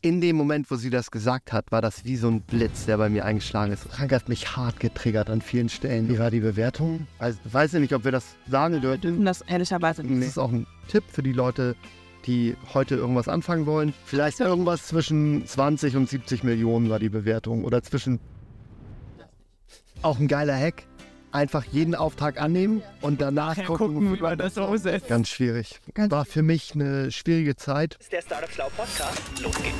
in dem Moment, wo sie das gesagt hat, war das wie so ein Blitz, der bei mir eingeschlagen ist. Frank hat mich hart getriggert an vielen Stellen. Wie war die Bewertung? Also, weiß ich nicht, ob wir das sagen dürfen das ehrlicherweise nicht. Das ist auch ein Tipp für die Leute, die heute irgendwas anfangen wollen. Vielleicht irgendwas zwischen 20 und 70 Millionen war die Bewertung. Oder zwischen. Auch ein geiler Hack. Einfach jeden Auftrag annehmen und danach Ja, gucken, gucken, wie man das umsetzt. Ganz schwierig. War für mich eine schwierige Zeit. ist der Startup Schlau Podcast. Los geht's.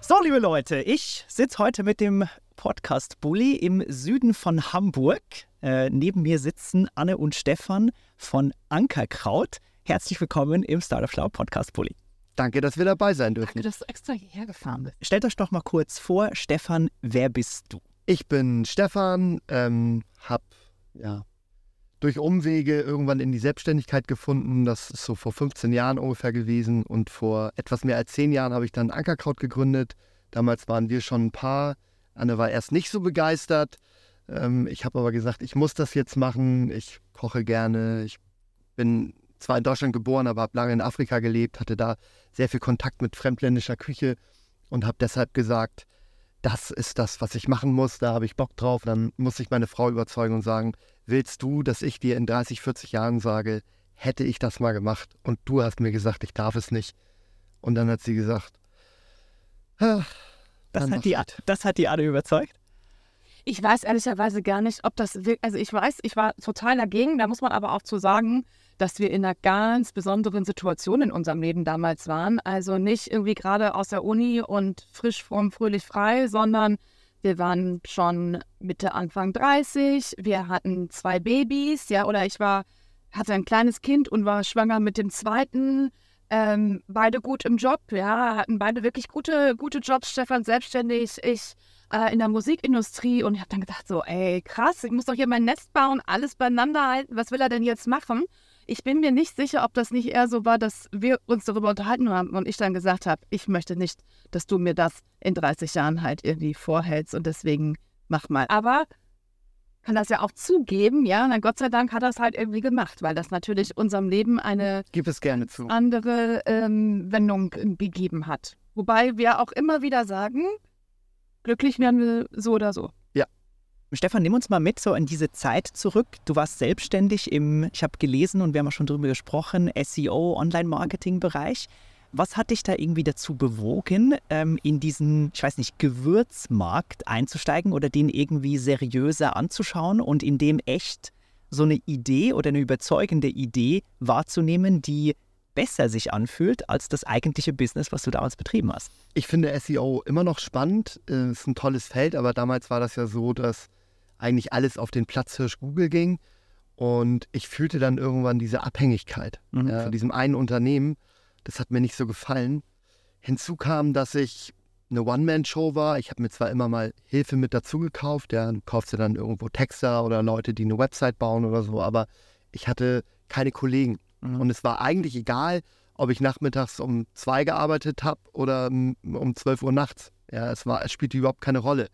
So, liebe Leute, ich sitze heute mit dem Podcast Bully im Süden von Hamburg. Äh, neben mir sitzen Anne und Stefan von Ankerkraut. Herzlich willkommen im Startup Schlau Podcast Bully. Danke, dass wir dabei sein Danke, dürfen. dass du extra hierher gefahren bist. Stellt euch doch mal kurz vor, Stefan, wer bist du? Ich bin Stefan, ähm, habe ja, durch Umwege irgendwann in die Selbstständigkeit gefunden. Das ist so vor 15 Jahren ungefähr gewesen. Und vor etwas mehr als 10 Jahren habe ich dann Ankerkraut gegründet. Damals waren wir schon ein paar. Anne war erst nicht so begeistert. Ähm, ich habe aber gesagt, ich muss das jetzt machen. Ich koche gerne. Ich bin zwar in Deutschland geboren, aber habe lange in Afrika gelebt, hatte da sehr viel Kontakt mit fremdländischer Küche und habe deshalb gesagt, das ist das, was ich machen muss, da habe ich Bock drauf. Dann muss ich meine Frau überzeugen und sagen, willst du, dass ich dir in 30, 40 Jahren sage, hätte ich das mal gemacht und du hast mir gesagt, ich darf es nicht. Und dann hat sie gesagt, "Ah, Das, hat die, das hat die Anne überzeugt. Ich weiß ehrlicherweise gar nicht, ob das wirklich, also ich weiß, ich war total dagegen. Da muss man aber auch zu sagen, dass wir in einer ganz besonderen Situation in unserem Leben damals waren. Also nicht irgendwie gerade aus der Uni und frisch vorm Fröhlich frei, sondern wir waren schon Mitte, Anfang 30. Wir hatten zwei Babys, ja, oder ich war, hatte ein kleines Kind und war schwanger mit dem zweiten. Ähm, beide gut im Job, ja, hatten beide wirklich gute, gute Jobs. Stefan selbstständig, ich äh, in der Musikindustrie und ich habe dann gedacht, so, ey, krass, ich muss doch hier mein Nest bauen, alles beieinander halten. Was will er denn jetzt machen? Ich bin mir nicht sicher, ob das nicht eher so war, dass wir uns darüber unterhalten haben und ich dann gesagt habe, ich möchte nicht, dass du mir das in 30 Jahren halt irgendwie vorhältst und deswegen mach mal. Aber kann das ja auch zugeben, ja, na Gott sei Dank hat er es halt irgendwie gemacht, weil das natürlich unserem Leben eine andere ähm, Wendung äh, gegeben hat. Wobei wir auch immer wieder sagen, glücklich werden wir so oder so. Stefan, nimm uns mal mit so in diese Zeit zurück. Du warst selbstständig im, ich habe gelesen und wir haben auch schon drüber gesprochen, SEO, Online-Marketing-Bereich. Was hat dich da irgendwie dazu bewogen, ähm, in diesen, ich weiß nicht, Gewürzmarkt einzusteigen oder den irgendwie seriöser anzuschauen und in dem echt so eine Idee oder eine überzeugende Idee wahrzunehmen, die besser sich anfühlt als das eigentliche Business, was du damals betrieben hast? Ich finde SEO immer noch spannend. Es ist ein tolles Feld, aber damals war das ja so, dass eigentlich alles auf den Platzhirsch Google ging. Und ich fühlte dann irgendwann diese Abhängigkeit Mhm. ja, von diesem einen Unternehmen. Das hat mir nicht so gefallen. Hinzu kam, dass ich eine One-Man-Show war. Ich habe mir zwar immer mal Hilfe mit dazu gekauft. Ja, du kaufst dir dann irgendwo Texter oder Leute, die eine Website bauen oder so, aber ich hatte keine Kollegen. Mhm. Und es war eigentlich egal, ob ich nachmittags um zwei gearbeitet habe oder um 12 Uhr nachts. Ja, es, war, es spielte überhaupt keine Rolle.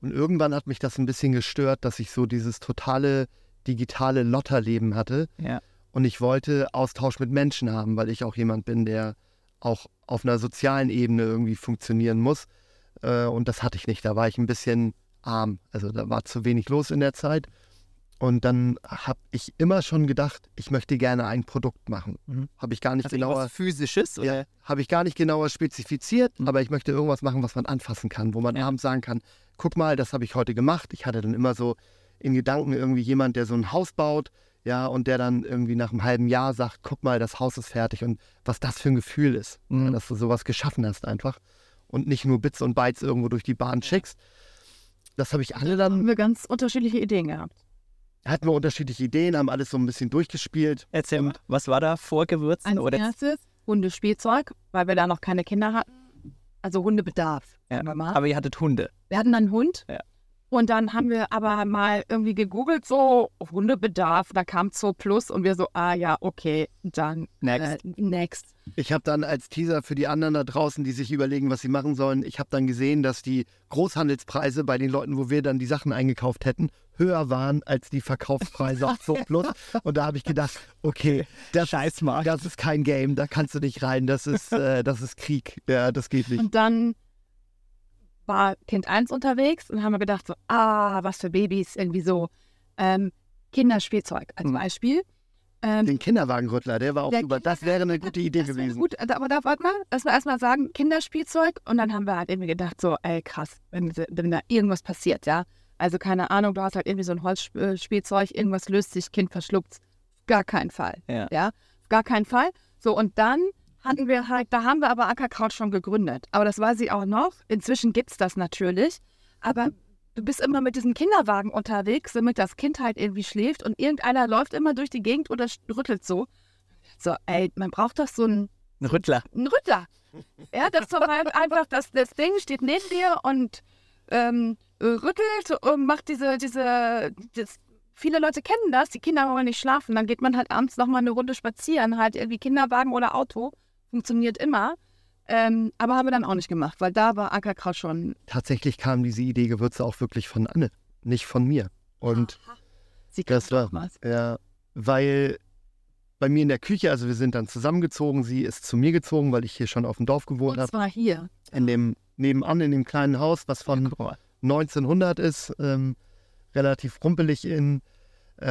Und irgendwann hat mich das ein bisschen gestört, dass ich so dieses totale digitale Lotterleben hatte. Ja. Und ich wollte Austausch mit Menschen haben, weil ich auch jemand bin, der auch auf einer sozialen Ebene irgendwie funktionieren muss. Äh, Und das hatte ich nicht. Da war ich ein bisschen arm. Also da war zu wenig los in der Zeit. Und dann habe ich immer schon gedacht, ich möchte gerne ein Produkt machen. Mhm. Habe ich gar nicht Also genauer, Physisches? Oder? ja, habe ich gar nicht genauer spezifiziert, Mhm. aber ich möchte irgendwas machen, was man anfassen kann, wo man Ja. abends sagen kann, guck mal, das habe ich heute gemacht. Ich hatte dann immer so in Gedanken irgendwie jemand, der so ein Haus baut, ja, und der dann irgendwie nach einem halben Jahr sagt, guck mal, das Haus ist fertig und was das für ein Gefühl ist, Mhm. ja, dass du sowas geschaffen hast einfach und nicht nur Bits und Bytes irgendwo durch die Bahn schickst. Das habe ich alle dann Haben wir ganz unterschiedliche Ideen gehabt. Hatten wir unterschiedliche Ideen, haben alles so ein bisschen durchgespielt. Erzähl mal, was war da vor Gewürzen? Als oder erstes Hundespielzeug, weil wir da noch keine Kinder hatten. Also Hundebedarf, Ja. Aber ihr hattet Hunde. Wir hatten dann einen Hund. Ja. Und dann haben wir aber mal irgendwie gegoogelt, so Hundebedarf. Da kam Zoo Plus und wir so, ah ja, okay, dann Next. Äh, next. Ich habe dann als Teaser für die anderen da draußen, die sich überlegen, was sie machen sollen, ich habe dann gesehen, dass die Großhandelspreise bei den Leuten, wo wir dann die Sachen eingekauft hätten, höher waren als die Verkaufspreise auf Zoo Plus. Und da habe ich gedacht, okay, das, Scheißmarkt. das ist kein Game, da kannst du nicht rein, das ist, äh, das ist Krieg. Ja, das geht nicht. Und dann war Kind 1 unterwegs und haben wir gedacht, so, ah, was für Babys, irgendwie so ähm, Kinderspielzeug als Mhm. Beispiel. Ähm, Den Kinderwagenrüttler, der war auch super. Das wäre eine gute Idee gewesen. Gut, aber da warte mal, lass mal erstmal sagen, Kinderspielzeug. Und dann haben wir halt irgendwie gedacht, so, ey, krass, wenn, wenn da irgendwas passiert, ja. Also keine Ahnung, du hast halt irgendwie so ein Holzspielzeug, irgendwas löst sich, Kind verschluckt. Gar keinen Fall. Ja. ja. Gar keinen Fall. So, und dann hatten wir halt, da haben wir aber Ackerkraut schon gegründet. Aber das weiß ich auch noch. Inzwischen gibt es das natürlich. Aber du bist immer mit diesem Kinderwagen unterwegs, damit das Kind halt irgendwie schläft und irgendeiner läuft immer durch die Gegend oder rüttelt so. So, ey, man braucht doch so einen, Ein Rüttler. einen Rüttler. Ja, das ist doch halt einfach, das, das Ding steht neben dir und ähm, rüttelt und macht diese, diese, das, viele Leute kennen das, die Kinder wollen nicht schlafen, dann geht man halt abends nochmal eine Runde spazieren, halt irgendwie Kinderwagen oder Auto, funktioniert immer. Ähm, aber haben wir dann auch nicht gemacht, weil da war Ackerkraut schon. Tatsächlich kam diese Idee Gewürze auch wirklich von Anne, nicht von mir. Und Sie Das kann war- was. Ja, weil bei mir in der Küche, also wir sind dann zusammengezogen, sie ist zu mir gezogen, weil ich hier schon auf dem Dorf gewohnt Und habe, zwar hier. in dem nebenan in dem kleinen Haus, was von mal. 1900 ist, ähm, relativ rumpelig in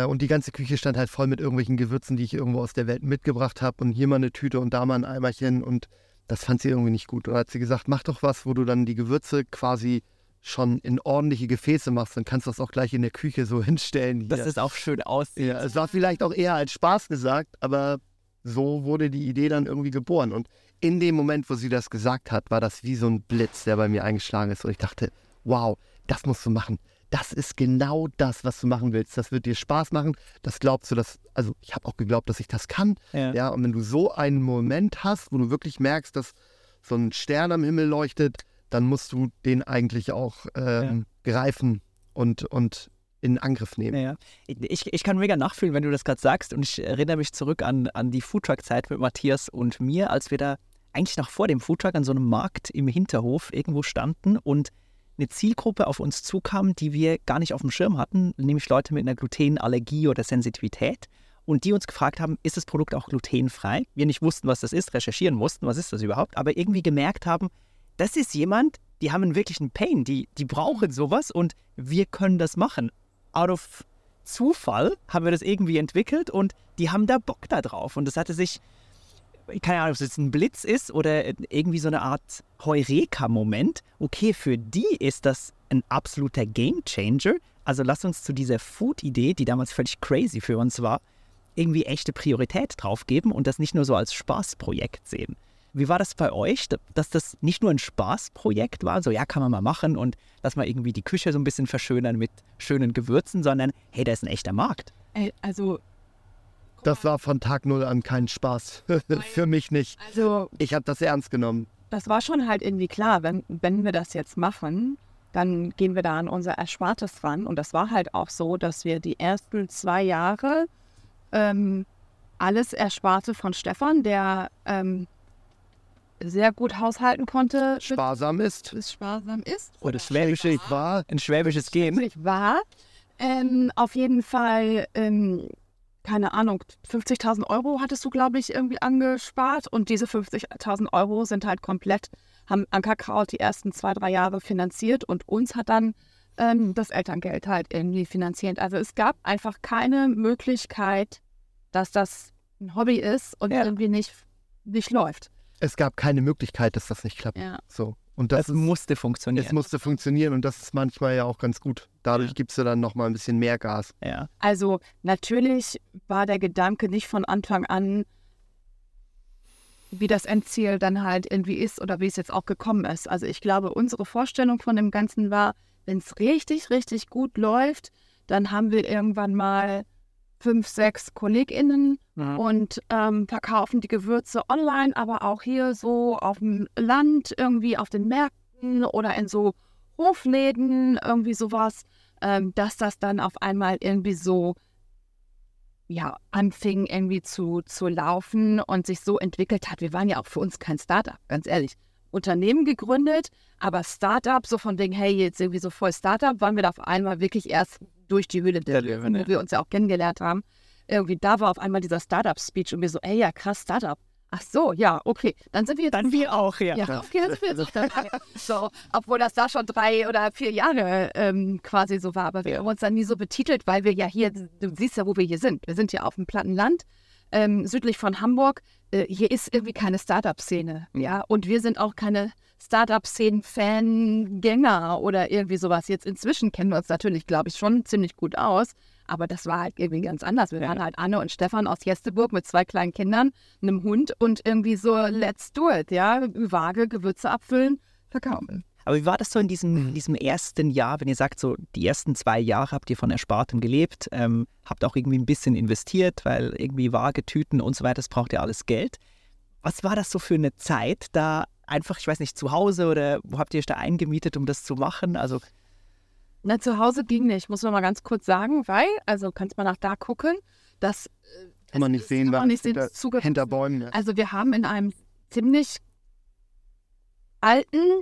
und die ganze Küche stand halt voll mit irgendwelchen Gewürzen, die ich irgendwo aus der Welt mitgebracht habe und hier mal eine Tüte und da mal ein Eimerchen und das fand sie irgendwie nicht gut. Und hat sie gesagt, mach doch was, wo du dann die Gewürze quasi schon in ordentliche Gefäße machst, dann kannst du das auch gleich in der Küche so hinstellen. Hier. Dass es auch schön aussieht. Ja, es war vielleicht auch eher als Spaß gesagt, aber so wurde die Idee dann irgendwie geboren. Und in dem Moment, wo sie das gesagt hat, war das wie so ein Blitz, der bei mir eingeschlagen ist. Und ich dachte, wow, das musst du machen. Das ist genau das, was du machen willst. Das wird dir Spaß machen. Das glaubst du, dass, also ich habe auch geglaubt, dass ich das kann. Ja. Ja, und wenn du so einen Moment hast, wo du wirklich merkst, dass so ein Stern am Himmel leuchtet, dann musst du den eigentlich auch ähm, greifen und, und in Angriff nehmen. Ja, ja. Ich, ich kann mega nachfühlen, wenn du das gerade sagst. Und ich erinnere mich zurück an, an die Foodtruck-Zeit mit Matthias und mir, als wir da eigentlich noch vor dem Foodtruck an so einem Markt im Hinterhof irgendwo standen und eine Zielgruppe auf uns zukam, die wir gar nicht auf dem Schirm hatten, nämlich Leute mit einer Glutenallergie oder Sensitivität. Und die uns gefragt haben, ist das Produkt auch glutenfrei? Wir nicht wussten, was das ist, recherchieren mussten, was ist das überhaupt, aber irgendwie gemerkt haben, das ist jemand, die haben einen wirklichen Pain, die, die brauchen sowas und wir können das machen. Out of Zufall haben wir das irgendwie entwickelt und die haben da Bock da drauf. Und das hatte sich, keine Ahnung, ob es jetzt ein Blitz ist oder irgendwie so eine Art Heureka-Moment. Okay, für die ist das ein absoluter Gamechanger. Also lass uns zu dieser Food-Idee, die damals völlig crazy für uns war, irgendwie echte Priorität drauf geben und das nicht nur so als Spaßprojekt sehen. Wie war das bei euch, dass das nicht nur ein Spaßprojekt war, so ja, kann man mal machen und lass mal irgendwie die Küche so ein bisschen verschönern mit schönen Gewürzen, sondern hey, da ist ein echter Markt. Also, Das war von Tag null an kein Spaß. Für mich nicht. also Ich habe das ernst genommen. das war schon halt irgendwie klar, wenn, wenn wir das jetzt machen, dann gehen wir da an unser Erspartes ran. Und das war halt auch so, dass wir die ersten zwei Jahre ähm, alles Ersparte von Stefan, der ähm, sehr gut haushalten konnte, Sparsam ist. bis sparsam ist. Oder schwäbische, Ich war. ein schwäbisches Gen. Nicht wahr? Ähm, auf jeden Fall, ähm, keine Ahnung, 50.000 Euro hattest du, glaube ich, irgendwie angespart. Und diese 50.000 Euro sind halt komplett, haben Ankerkraut die ersten zwei, drei Jahre finanziert und uns hat dann ähm, das Elterngeld halt irgendwie finanziert. Also es gab einfach keine Möglichkeit, dass das ein Hobby ist und Ja. irgendwie nicht, nicht läuft. Es gab keine Möglichkeit, dass das nicht klappt. Ja. So. Und das Das ist, musste funktionieren. es musste funktionieren und das ist manchmal ja auch ganz gut. Dadurch Ja. gibst du dann nochmal ein bisschen mehr Gas. ja. Also natürlich war der Gedanke nicht von Anfang an, wie das Endziel dann halt irgendwie ist oder wie es jetzt auch gekommen ist. Also ich glaube, unsere Vorstellung von dem Ganzen war, wenn es richtig, richtig gut läuft, dann haben wir irgendwann mal fünf, sechs KollegInnen Mhm. und ähm, verkaufen die Gewürze online, aber auch hier so auf dem Land, irgendwie auf den Märkten oder in so Hofläden, irgendwie sowas, ähm, dass das dann auf einmal irgendwie so ja, anfing irgendwie zu, zu laufen und sich so entwickelt hat. Wir waren ja auch für uns kein Startup, ganz ehrlich. Unternehmen gegründet, aber Startup, so von wegen, hey, jetzt irgendwie so voll Startup, waren wir da auf einmal wirklich erst durch die Höhle der, Löwen, wo wir uns ja auch kennengelernt haben. Irgendwie da war auf einmal dieser Startup-Speech und wir so, ey, ja, krass, Startup. Ach so, ja, okay. Dann sind wir jetzt Dann wir auch, ja. ja, okay, das wird jetzt dabei. So, obwohl das da schon drei oder vier Jahre ähm, quasi so war. Aber wir Ja. haben uns dann nie so betitelt, weil wir ja hier, du siehst ja, wo wir hier sind. Wir sind ja auf dem platten Land, ähm, südlich von Hamburg. Äh, hier ist irgendwie keine Startup-Szene. Ja, und wir sind auch keine Startup-Szenen-Fan-Gänger oder irgendwie sowas. Jetzt inzwischen kennen wir uns natürlich, glaube ich, schon ziemlich gut aus. Aber das war halt irgendwie ganz anders. Wir waren halt Anne und Stefan aus Jesteburg mit zwei kleinen Kindern, einem Hund und irgendwie so, let's do it, ja. Waage, Gewürze abfüllen, verkaufen. Aber wie war das so in diesem, diesem ersten Jahr, wenn ihr sagt, so die ersten zwei Jahre habt ihr von Erspartem gelebt, ähm, habt auch irgendwie ein bisschen investiert, weil irgendwie Waage, Tüten und so weiter, das braucht ja alles Geld. Was war das so für eine Zeit, da einfach, ich weiß nicht, zu Hause oder wo habt ihr euch da eingemietet, um das zu machen? Also, Na, zu Hause ging nicht, muss man mal ganz kurz sagen, weil, also kannst mal nach da gucken, dass Kann man nicht sehen, kann man nicht sehen, hinter, Bäumen. Ja. Also wir haben in einem ziemlich alten,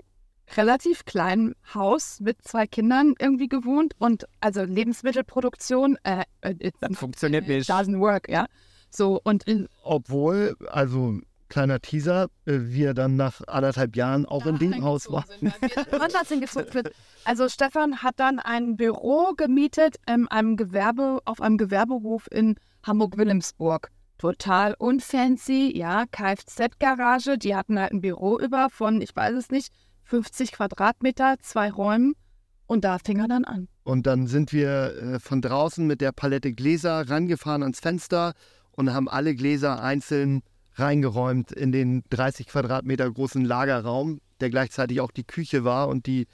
relativ kleinen Haus mit zwei Kindern irgendwie gewohnt und also Lebensmittelproduktion, äh, äh, it das funktioniert nicht. doesn't work, ja. So und in, Obwohl, also kleiner Teaser, äh, wir dann nach anderthalb Jahren auch in dem Haus waren. Also Stefan hat dann ein Büro gemietet in einem Gewerbe, auf einem Gewerbehof in Hamburg-Wilhelmsburg. Total unfancy, ja, Kfz-Garage. Die hatten halt ein Büro über von, ich weiß es nicht, 50 Quadratmeter, zwei Räumen. Und da fing er dann an. Und dann sind wir äh, von draußen mit der Palette Gläser rangefahren ans Fenster und haben alle Gläser einzeln reingeräumt in den 30 Quadratmeter großen Lagerraum, der gleichzeitig auch die Küche war und die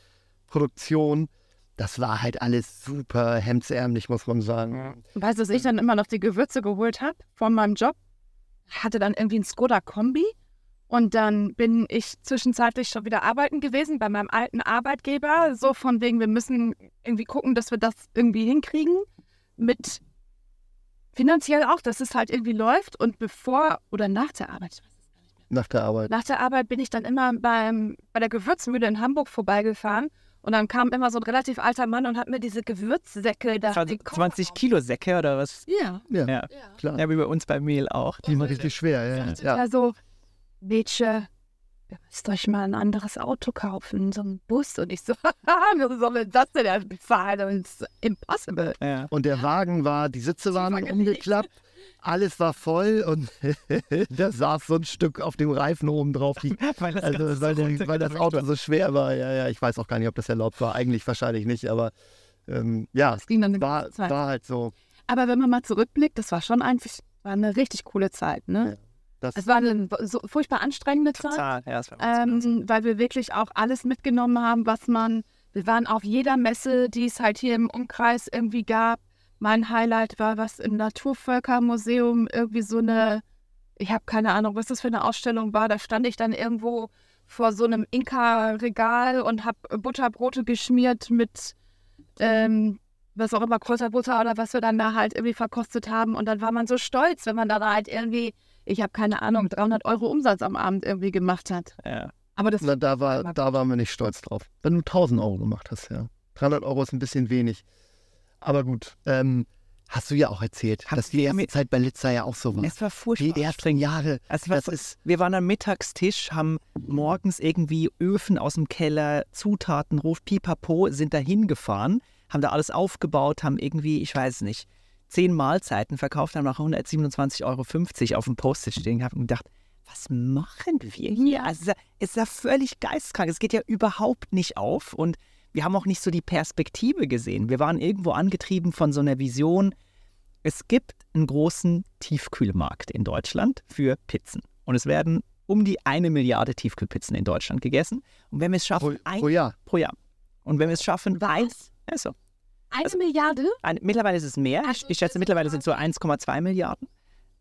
Produktion. Das war halt alles super hemdsärmlich, muss man sagen. Weißt du, dass ich dann immer noch die Gewürze geholt habe von meinem Job? Hatte dann irgendwie ein Skoda-Kombi. Und dann bin ich zwischenzeitlich schon wieder arbeiten gewesen bei meinem alten Arbeitgeber. So von wegen, wir müssen irgendwie gucken, dass wir das irgendwie hinkriegen. Mit finanziell auch, dass es halt irgendwie läuft. Und bevor oder nach der Arbeit, ich weiß es gar nicht mehr. Nach der Arbeit. Nach der Arbeit bin ich dann immer beim, bei der Gewürzmühle in Hamburg vorbeigefahren. Und dann kam immer so ein relativ alter Mann und hat mir diese Gewürzsäcke da. 20, den Koffer 20 Kilo Säcke oder was? Ja. Ja, Ja. klar. Ja, wie bei uns bei Mehl auch. Die war richtig schwer, ja. ja. ja so, Mädchen, ihr müsst euch mal ein anderes Auto kaufen, so ein Bus. Und ich so, haha, wie soll man das denn ja bezahlen? Und es ist impossible. Ja. Und der Wagen war, die Sitze waren war umgeklappt, alles war voll und da saß so ein Stück auf dem Reifen oben drauf. Die, Weil das also, weil, so der, weil das Auto war. so schwer war. Ja, ja, ich weiß auch gar nicht, ob das erlaubt war. Eigentlich wahrscheinlich nicht, aber ähm, ja, es Es ging dann war, war halt so. Aber wenn man mal zurückblickt, das war schon einfach war eine richtig coole Zeit. Ne? Das, Es war eine so furchtbar anstrengende Zeit. Total, ja, ähm, weil wir wirklich auch alles mitgenommen haben, was man. Wir waren auf jeder Messe, die es halt hier im Umkreis irgendwie gab. Mein Highlight war was im Naturvölkermuseum, irgendwie so eine, ich habe keine Ahnung, was das für eine Ausstellung war. Da stand ich dann irgendwo vor so einem Inka-Regal und habe Butterbrote geschmiert mit, ähm, was auch immer, Kräuterbutter oder was wir dann da halt irgendwie verkostet haben. Und dann war man so stolz, wenn man da halt irgendwie, ich habe keine Ahnung, 300 Euro Umsatz am Abend irgendwie gemacht hat. Ja. Aber das na, da, war, da waren wir nicht stolz drauf. Wenn du 1000 Euro gemacht hast, ja. 300 Euro ist ein bisschen wenig. Aber gut, ähm, hast du ja auch erzählt, Hab- dass die erste mit- Zeit bei Litzer ja auch so war. Es war furchtbar. Die ersten Jahre, Also das so- ist wir waren am Mittagstisch, haben morgens irgendwie Öfen aus dem Keller, Zutaten, Ruf, Pipapo, sind da hingefahren, haben da alles aufgebaut, haben irgendwie, ich weiß nicht, zehn Mahlzeiten verkauft, haben nach 127,50 Euro auf dem Post-it stehen gehabt und gedacht, was machen wir hier? Also es ist ja- völlig geisteskrank. Es geht ja überhaupt nicht auf und wir haben auch nicht so die Perspektive gesehen. Wir waren irgendwo angetrieben von so einer Vision, es gibt einen großen Tiefkühlmarkt in Deutschland für Pizzen. Und es werden um die eine Milliarde Tiefkühlpizzen in Deutschland gegessen. Und wenn wir es pro, schaffen, ein pro Jahr. pro Jahr. Und wenn wir es schaffen, Was? also, Eine Milliarde? ein, mittlerweile ist es mehr. Ich, ich schätze, mittlerweile sind es so 1,2 Milliarden.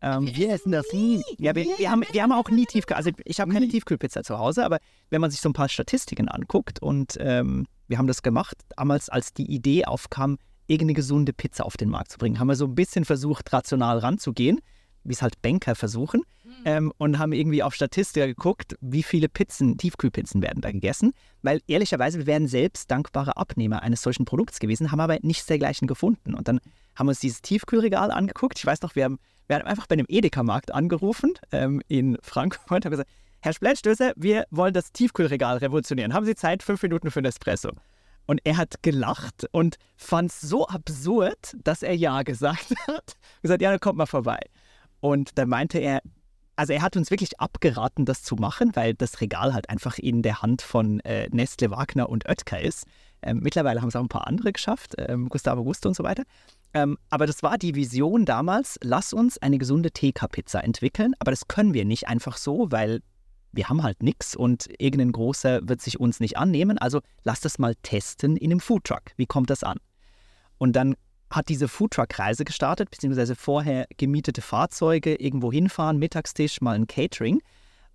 Ähm, Wir essen das nie. ja, wir, wir, haben, wir haben auch nie Tiefkühl. Also ich habe keine Tiefkühlpizza zu Hause, aber wenn man sich so ein paar Statistiken anguckt und ähm, wir haben das gemacht, damals als die Idee aufkam, irgendeine gesunde Pizza auf den Markt zu bringen, haben wir so ein bisschen versucht, rational ranzugehen. Wie es halt Banker versuchen, ähm, und haben irgendwie auf Statistik geguckt, wie viele Pizzen, Tiefkühlpizzen werden da gegessen. Weil ehrlicherweise, wir wären selbst dankbare Abnehmer eines solchen Produkts gewesen, haben aber nichts dergleichen gefunden. Und dann haben wir uns dieses Tiefkühlregal angeguckt. Ich weiß noch, wir haben, wir haben einfach bei einem Edeka-Markt angerufen ähm, in Frankfurt und haben gesagt, Herr Splettstößer, wir wollen das Tiefkühlregal revolutionieren. Haben Sie Zeit? Fünf Minuten für ein Espresso. Und er hat gelacht und fand es so absurd, dass er Ja gesagt hat. gesagt, ja, dann kommt mal vorbei. Und dann meinte er, also er hat uns wirklich abgeraten, das zu machen, weil das Regal halt einfach in der Hand von äh, Nestle, Wagner und Oetker ist. Ähm, mittlerweile haben es auch ein paar andere geschafft, ähm, Gustavo Gusto und so weiter. Ähm, aber das war die Vision damals, lass uns eine gesunde TK-Pizza entwickeln. Aber das können wir nicht einfach so, weil wir haben halt nichts und irgendein großer wird sich uns nicht annehmen. Also lass das mal testen in einem Foodtruck. Wie kommt das an? Und dann hat diese Foodtruck-Reise gestartet, beziehungsweise vorher gemietete Fahrzeuge, irgendwo hinfahren, Mittagstisch, mal ein Catering.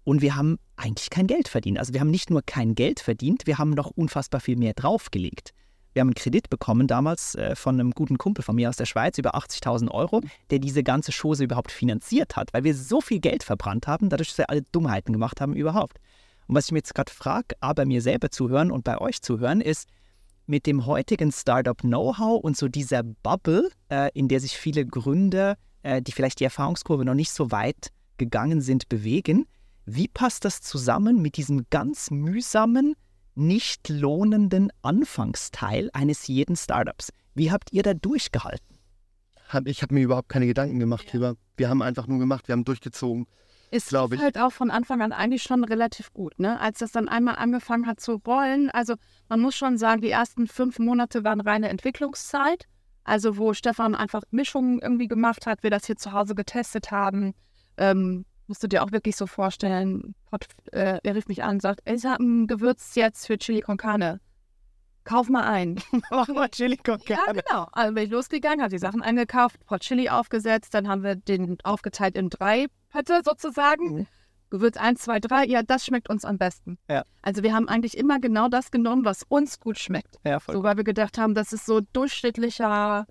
Und wir haben eigentlich kein Geld verdient. Also wir haben nicht nur kein Geld verdient, wir haben noch unfassbar viel mehr draufgelegt. Wir haben einen Kredit bekommen damals äh, von einem guten Kumpel von mir aus der Schweiz, über 80.000 Euro, der diese ganze Chose überhaupt finanziert hat, weil wir so viel Geld verbrannt haben, dadurch, dass wir alle Dummheiten gemacht haben überhaupt. Und was ich mir jetzt gerade frage, A, bei mir selber zu hören und bei euch zu hören, ist, mit dem heutigen Startup-Know-how und so dieser Bubble, äh, in der sich viele Gründer, äh, die vielleicht die Erfahrungskurve noch nicht so weit gegangen sind, bewegen, wie passt das zusammen mit diesem ganz mühsamen, nicht lohnenden Anfangsteil eines jeden Startups? Wie habt ihr da durchgehalten? Ich habe mir überhaupt keine Gedanken gemacht, lieber. Wir haben einfach nur gemacht, wir haben durchgezogen. Ist ich. halt auch von Anfang an eigentlich schon relativ gut, ne? Als das dann einmal angefangen hat zu rollen. Also man muss schon sagen, die ersten fünf Monate waren reine Entwicklungszeit. Also wo Stefan einfach Mischungen irgendwie gemacht hat, wir das hier zu Hause getestet haben. Ähm, musst du dir auch wirklich so vorstellen, Pot, äh, er rief mich an und sagt, ich habe ein Gewürz jetzt für Chili con Carne. Kauf mal ein. Mach mal Chili con Ja, genau. Also bin ich losgegangen, habe die Sachen eingekauft, Pot Chili aufgesetzt, dann haben wir den aufgeteilt in drei Pötte sozusagen. Mhm. Gewürz 1, 2, 3, ja, das schmeckt uns am besten. Ja. Also wir haben eigentlich immer genau das genommen, was uns gut schmeckt. Ja, voll. So, weil wir gedacht haben, das ist so durchschnittlicher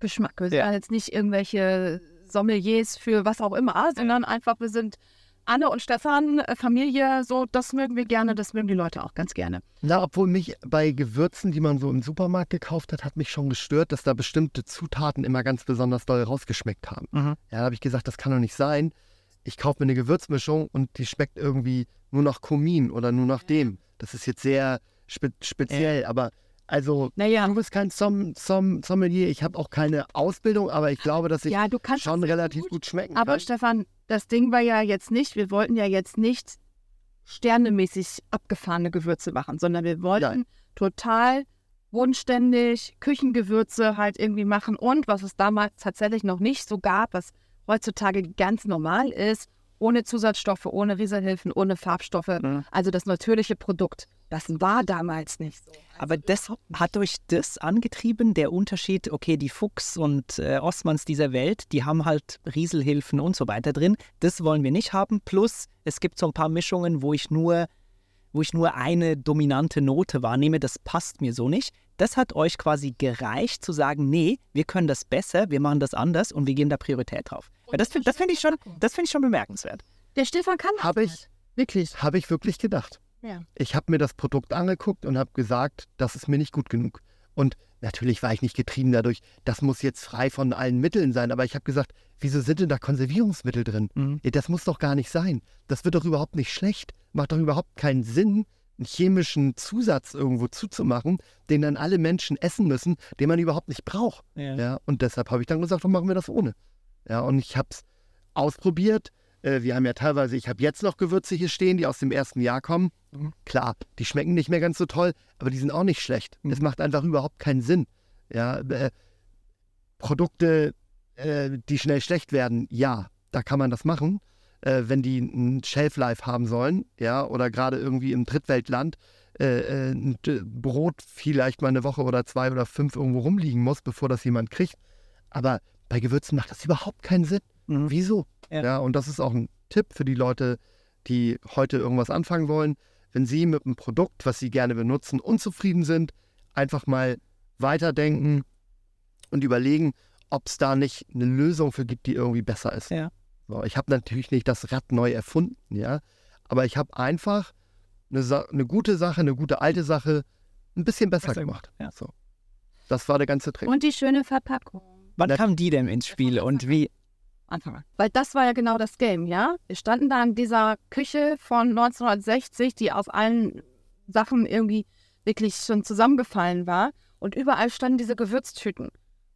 Geschmack. Wir sind Ja. jetzt nicht irgendwelche Sommeliers für was auch immer, sondern einfach, wir sind Anne und Stefan, äh, Familie, so, das mögen wir gerne, das mögen die Leute auch ganz gerne. Na, obwohl mich bei Gewürzen, die man so im Supermarkt gekauft hat, hat mich schon gestört, dass da bestimmte Zutaten immer ganz besonders doll rausgeschmeckt haben. Mhm. Ja, da habe ich gesagt, das kann doch nicht sein. Ich kaufe mir eine Gewürzmischung und die schmeckt irgendwie nur nach Kumin oder nur nach dem. Das ist jetzt sehr spe speziell, aber also Naja, du bist kein Som Som Sommelier, ich habe auch keine Ausbildung, aber ich glaube, dass ich ja, du kannst schon relativ gut. gut, schmecken Aber kann. Stefan, das Ding war ja jetzt nicht, wir wollten ja jetzt nicht sternemäßig abgefahrene Gewürze machen, sondern wir wollten Nein. total bodenständig Küchengewürze halt irgendwie machen und was es damals tatsächlich noch nicht so gab, was heutzutage ganz normal ist, ohne Zusatzstoffe, ohne Rieselhilfen, ohne Farbstoffe, Mhm. also das natürliche Produkt. Das war damals nicht so. Aber das hat euch das angetrieben, der Unterschied, okay, die Fuchs und äh, Osmans dieser Welt, die haben halt Rieselhilfen und so weiter drin. Das wollen wir nicht haben. Plus, es gibt so ein paar Mischungen, wo ich nur, wo ich nur eine dominante Note wahrnehme. Das passt mir so nicht. Das hat euch quasi gereicht zu sagen, nee, wir können das besser, wir machen das anders und wir geben da Priorität drauf. Weil das finde das find ich, schon- das find ich schon bemerkenswert. Der Stefan kann das Habe ich, Wirklich. habe ich wirklich gedacht. Ja. Ich habe mir das Produkt angeguckt und habe gesagt, das ist mir nicht gut genug. Und natürlich war ich nicht getrieben dadurch, das muss jetzt frei von allen Mitteln sein, aber ich habe gesagt, wieso sind denn da Konservierungsmittel drin? Mhm. Das muss doch gar nicht sein. Das wird doch überhaupt nicht schlecht. Macht doch überhaupt keinen Sinn, einen chemischen Zusatz irgendwo zuzumachen, den dann alle Menschen essen müssen, den man überhaupt nicht braucht. Ja. Ja, und deshalb habe ich dann gesagt, dann machen wir das ohne. Ja, und ich habe es ausprobiert. Äh, wir haben ja teilweise, ich habe jetzt noch Gewürze hier stehen, die aus dem ersten Jahr kommen. Mhm. Klar, die schmecken nicht mehr ganz so toll, aber die sind auch nicht schlecht. Mhm. Es macht einfach überhaupt keinen Sinn. Ja, äh, Produkte, äh, die schnell schlecht werden, ja, da kann man das machen, äh, wenn die ein Shelf-Life haben sollen, ja, oder gerade irgendwie im Drittweltland äh, äh, ein D- Brot vielleicht mal eine Woche oder zwei oder fünf irgendwo rumliegen muss, bevor das jemand kriegt. Aber bei Gewürzen macht das überhaupt keinen Sinn. Mhm. Wieso? Ja. Ja. und das ist auch ein Tipp für die Leute, die heute irgendwas anfangen wollen. Wenn sie mit einem Produkt, was sie gerne benutzen, unzufrieden sind, einfach mal weiterdenken und überlegen, ob es da nicht eine Lösung für gibt, die irgendwie besser ist. Ja. Ich habe natürlich nicht das Rad neu erfunden, ja, aber ich habe einfach eine, Sa eine gute Sache, eine gute alte Sache ein bisschen besser, Besser gemacht. gemacht, ja. So. Das war der ganze Trick. Und die schöne Verpackung. Wann Na- kam die denn ins Spiel und wie? Anfang an. Weil das war ja genau das Game, ja? Wir standen da in dieser Küche von 1960, die aus allen Sachen irgendwie wirklich schon zusammengefallen war. Und überall standen diese Gewürztüten.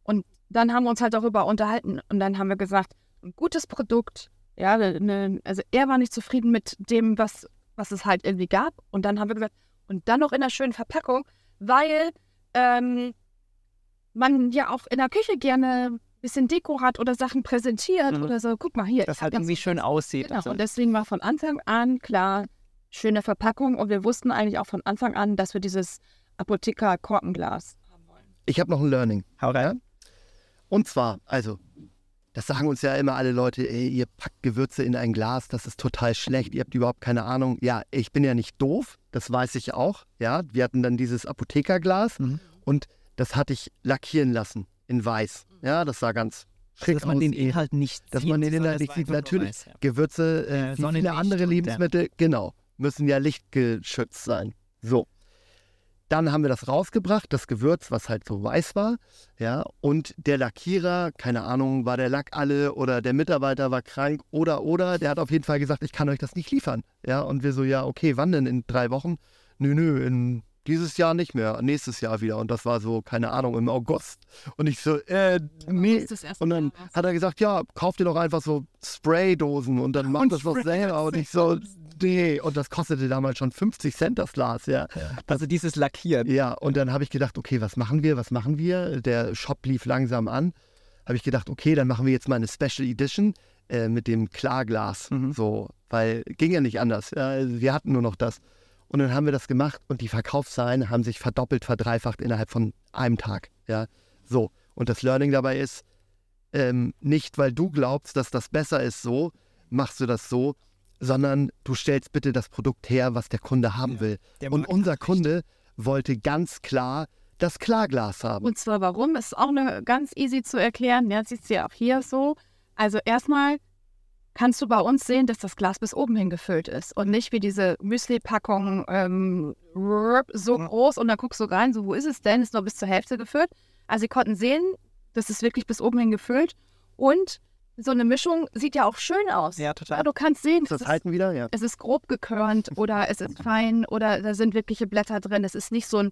Und dann haben wir uns halt darüber unterhalten. Und dann haben wir gesagt, ein gutes Produkt, ja, ne, also er war nicht zufrieden mit dem, was, was es halt irgendwie gab. Und dann haben wir gesagt, und dann noch in einer schönen Verpackung, weil ähm, man ja auch in der Küche gerne ein bisschen Deko hat oder Sachen präsentiert Mhm. oder so. Guck mal hier. Das halt irgendwie schön aussieht. Genau. und so. Und deswegen war von Anfang an klar, schöne Verpackung. Und wir wussten eigentlich auch von Anfang an, dass wir dieses Apotheker-Korkenglas haben wollen. Ich habe noch ein Learning. Hau rein. Und zwar, also, das sagen uns ja immer alle Leute, ey, ihr packt Gewürze in ein Glas, das ist total schlecht, ihr habt überhaupt keine Ahnung. Ja, ich bin ja nicht doof, das weiß ich auch. Ja, wir hatten dann dieses Apothekerglas Mhm. und das hatte ich lackieren lassen in weiß. Ja, das sah ganz Also, schick dass man aus. den Inhalt nicht dass sieht. man den Inhalt nicht sieht. Natürlich, weiß, ja. Gewürze, Äh, äh, wie viele andere. Lebensmittel, genau, müssen ja lichtgeschützt sein. So. Dann haben wir das rausgebracht, das Gewürz, was halt so weiß war, ja, und der Lackierer, keine Ahnung, war der Lack alle oder der Mitarbeiter war krank oder oder, der hat auf jeden Fall gesagt, ich kann euch das nicht liefern, ja, und wir so, ja, okay, wann denn? In drei Wochen? Nö, nö, in dieses Jahr nicht mehr, nächstes Jahr wieder und das war so, keine Ahnung, im August und ich so, äh, nee, und dann hat er gesagt, ja, kauf dir doch einfach so Spraydosen und dann mach das doch selber. Und ich so, nee. Und das kostete damals schon 50 Cent das Glas, ja. Also dieses Lackieren. Ja, und dann habe ich gedacht, okay, was machen wir, was machen wir? Der Shop lief langsam an. Habe ich gedacht, okay, dann machen wir jetzt mal eine Special Edition äh, mit dem Klarglas. Mhm. So, weil ging ja nicht anders. Ja, wir hatten nur noch das. Und dann haben wir das gemacht und die Verkaufszahlen haben sich verdoppelt, verdreifacht innerhalb von einem Tag. Ja, so. Und das Learning dabei ist, ähm, nicht weil du glaubst, dass das besser ist so, machst du das so, sondern du stellst bitte das Produkt her, was der Kunde haben Ja. will. Und unser. Kunde wollte ganz klar das Klarglas haben. Und zwar warum, ist auch eine ganz easy zu erklären. Ja, siehst du ja auch hier so. Also erstmal kannst du bei uns sehen, dass das Glas bis oben hin gefüllt ist und nicht wie diese Müsli-Packung ähm, so groß und dann guckst du rein, so wo ist es denn? Ist nur bis zur Hälfte gefüllt. Also sie konnten sehen, das ist wirklich bis oben hin gefüllt und so eine Mischung sieht ja auch schön aus. Ja, total. du kannst sehen, Ist das es ist, halten wieder? Ja. es ist grob gekörnt oder es ist fein oder da sind wirkliche Blätter drin. Es ist nicht so ein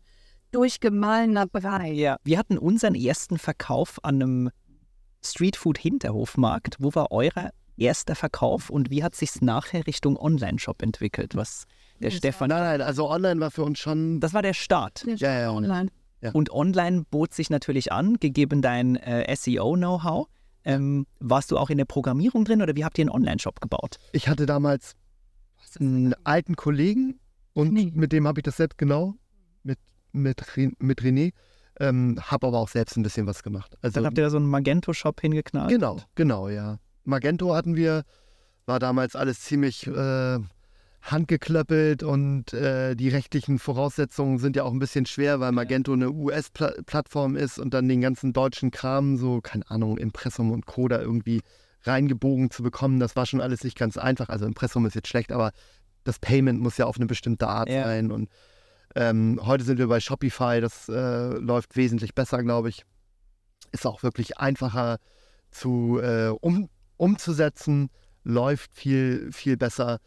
durchgemahlener Brei. Ja, wir hatten unseren ersten Verkauf an einem Streetfood-Hinterhofmarkt. Wo war euer erster Verkauf und wie hat sich nachher Richtung Online-Shop entwickelt? Was der Das Stefan. Nein, nein, also online war für uns schon. Das war der Start. Ja, ja, und- online. Und online bot sich natürlich an, gegeben dein äh, SEO-Know-how. Ähm, warst du auch in der Programmierung drin oder wie habt ihr einen Online-Shop gebaut? Ich hatte damals einen alten Kollegen und Nee. mit dem habe ich das selbst genau, mit, mit, mit René, ähm, habe aber auch selbst ein bisschen was gemacht. Also, Dann habt ihr da so einen Magento-Shop hingeknallt. genau, genau, ja. Magento hatten wir, war damals alles ziemlich äh, handgeklöppelt und äh, die rechtlichen Voraussetzungen sind ja auch ein bisschen schwer, weil Magento eine US-Plattform ist und dann den ganzen deutschen Kram, so, keine Ahnung, Impressum und Co. da irgendwie reingebogen zu bekommen. Das war schon alles nicht ganz einfach. Also Impressum ist jetzt schlecht, aber das Payment muss ja auf eine bestimmte Art Ja. sein. Und ähm, heute sind wir bei Shopify, das äh, läuft wesentlich besser, glaube ich. Ist auch wirklich einfacher zu äh, um, umzusetzen, läuft viel, viel besser.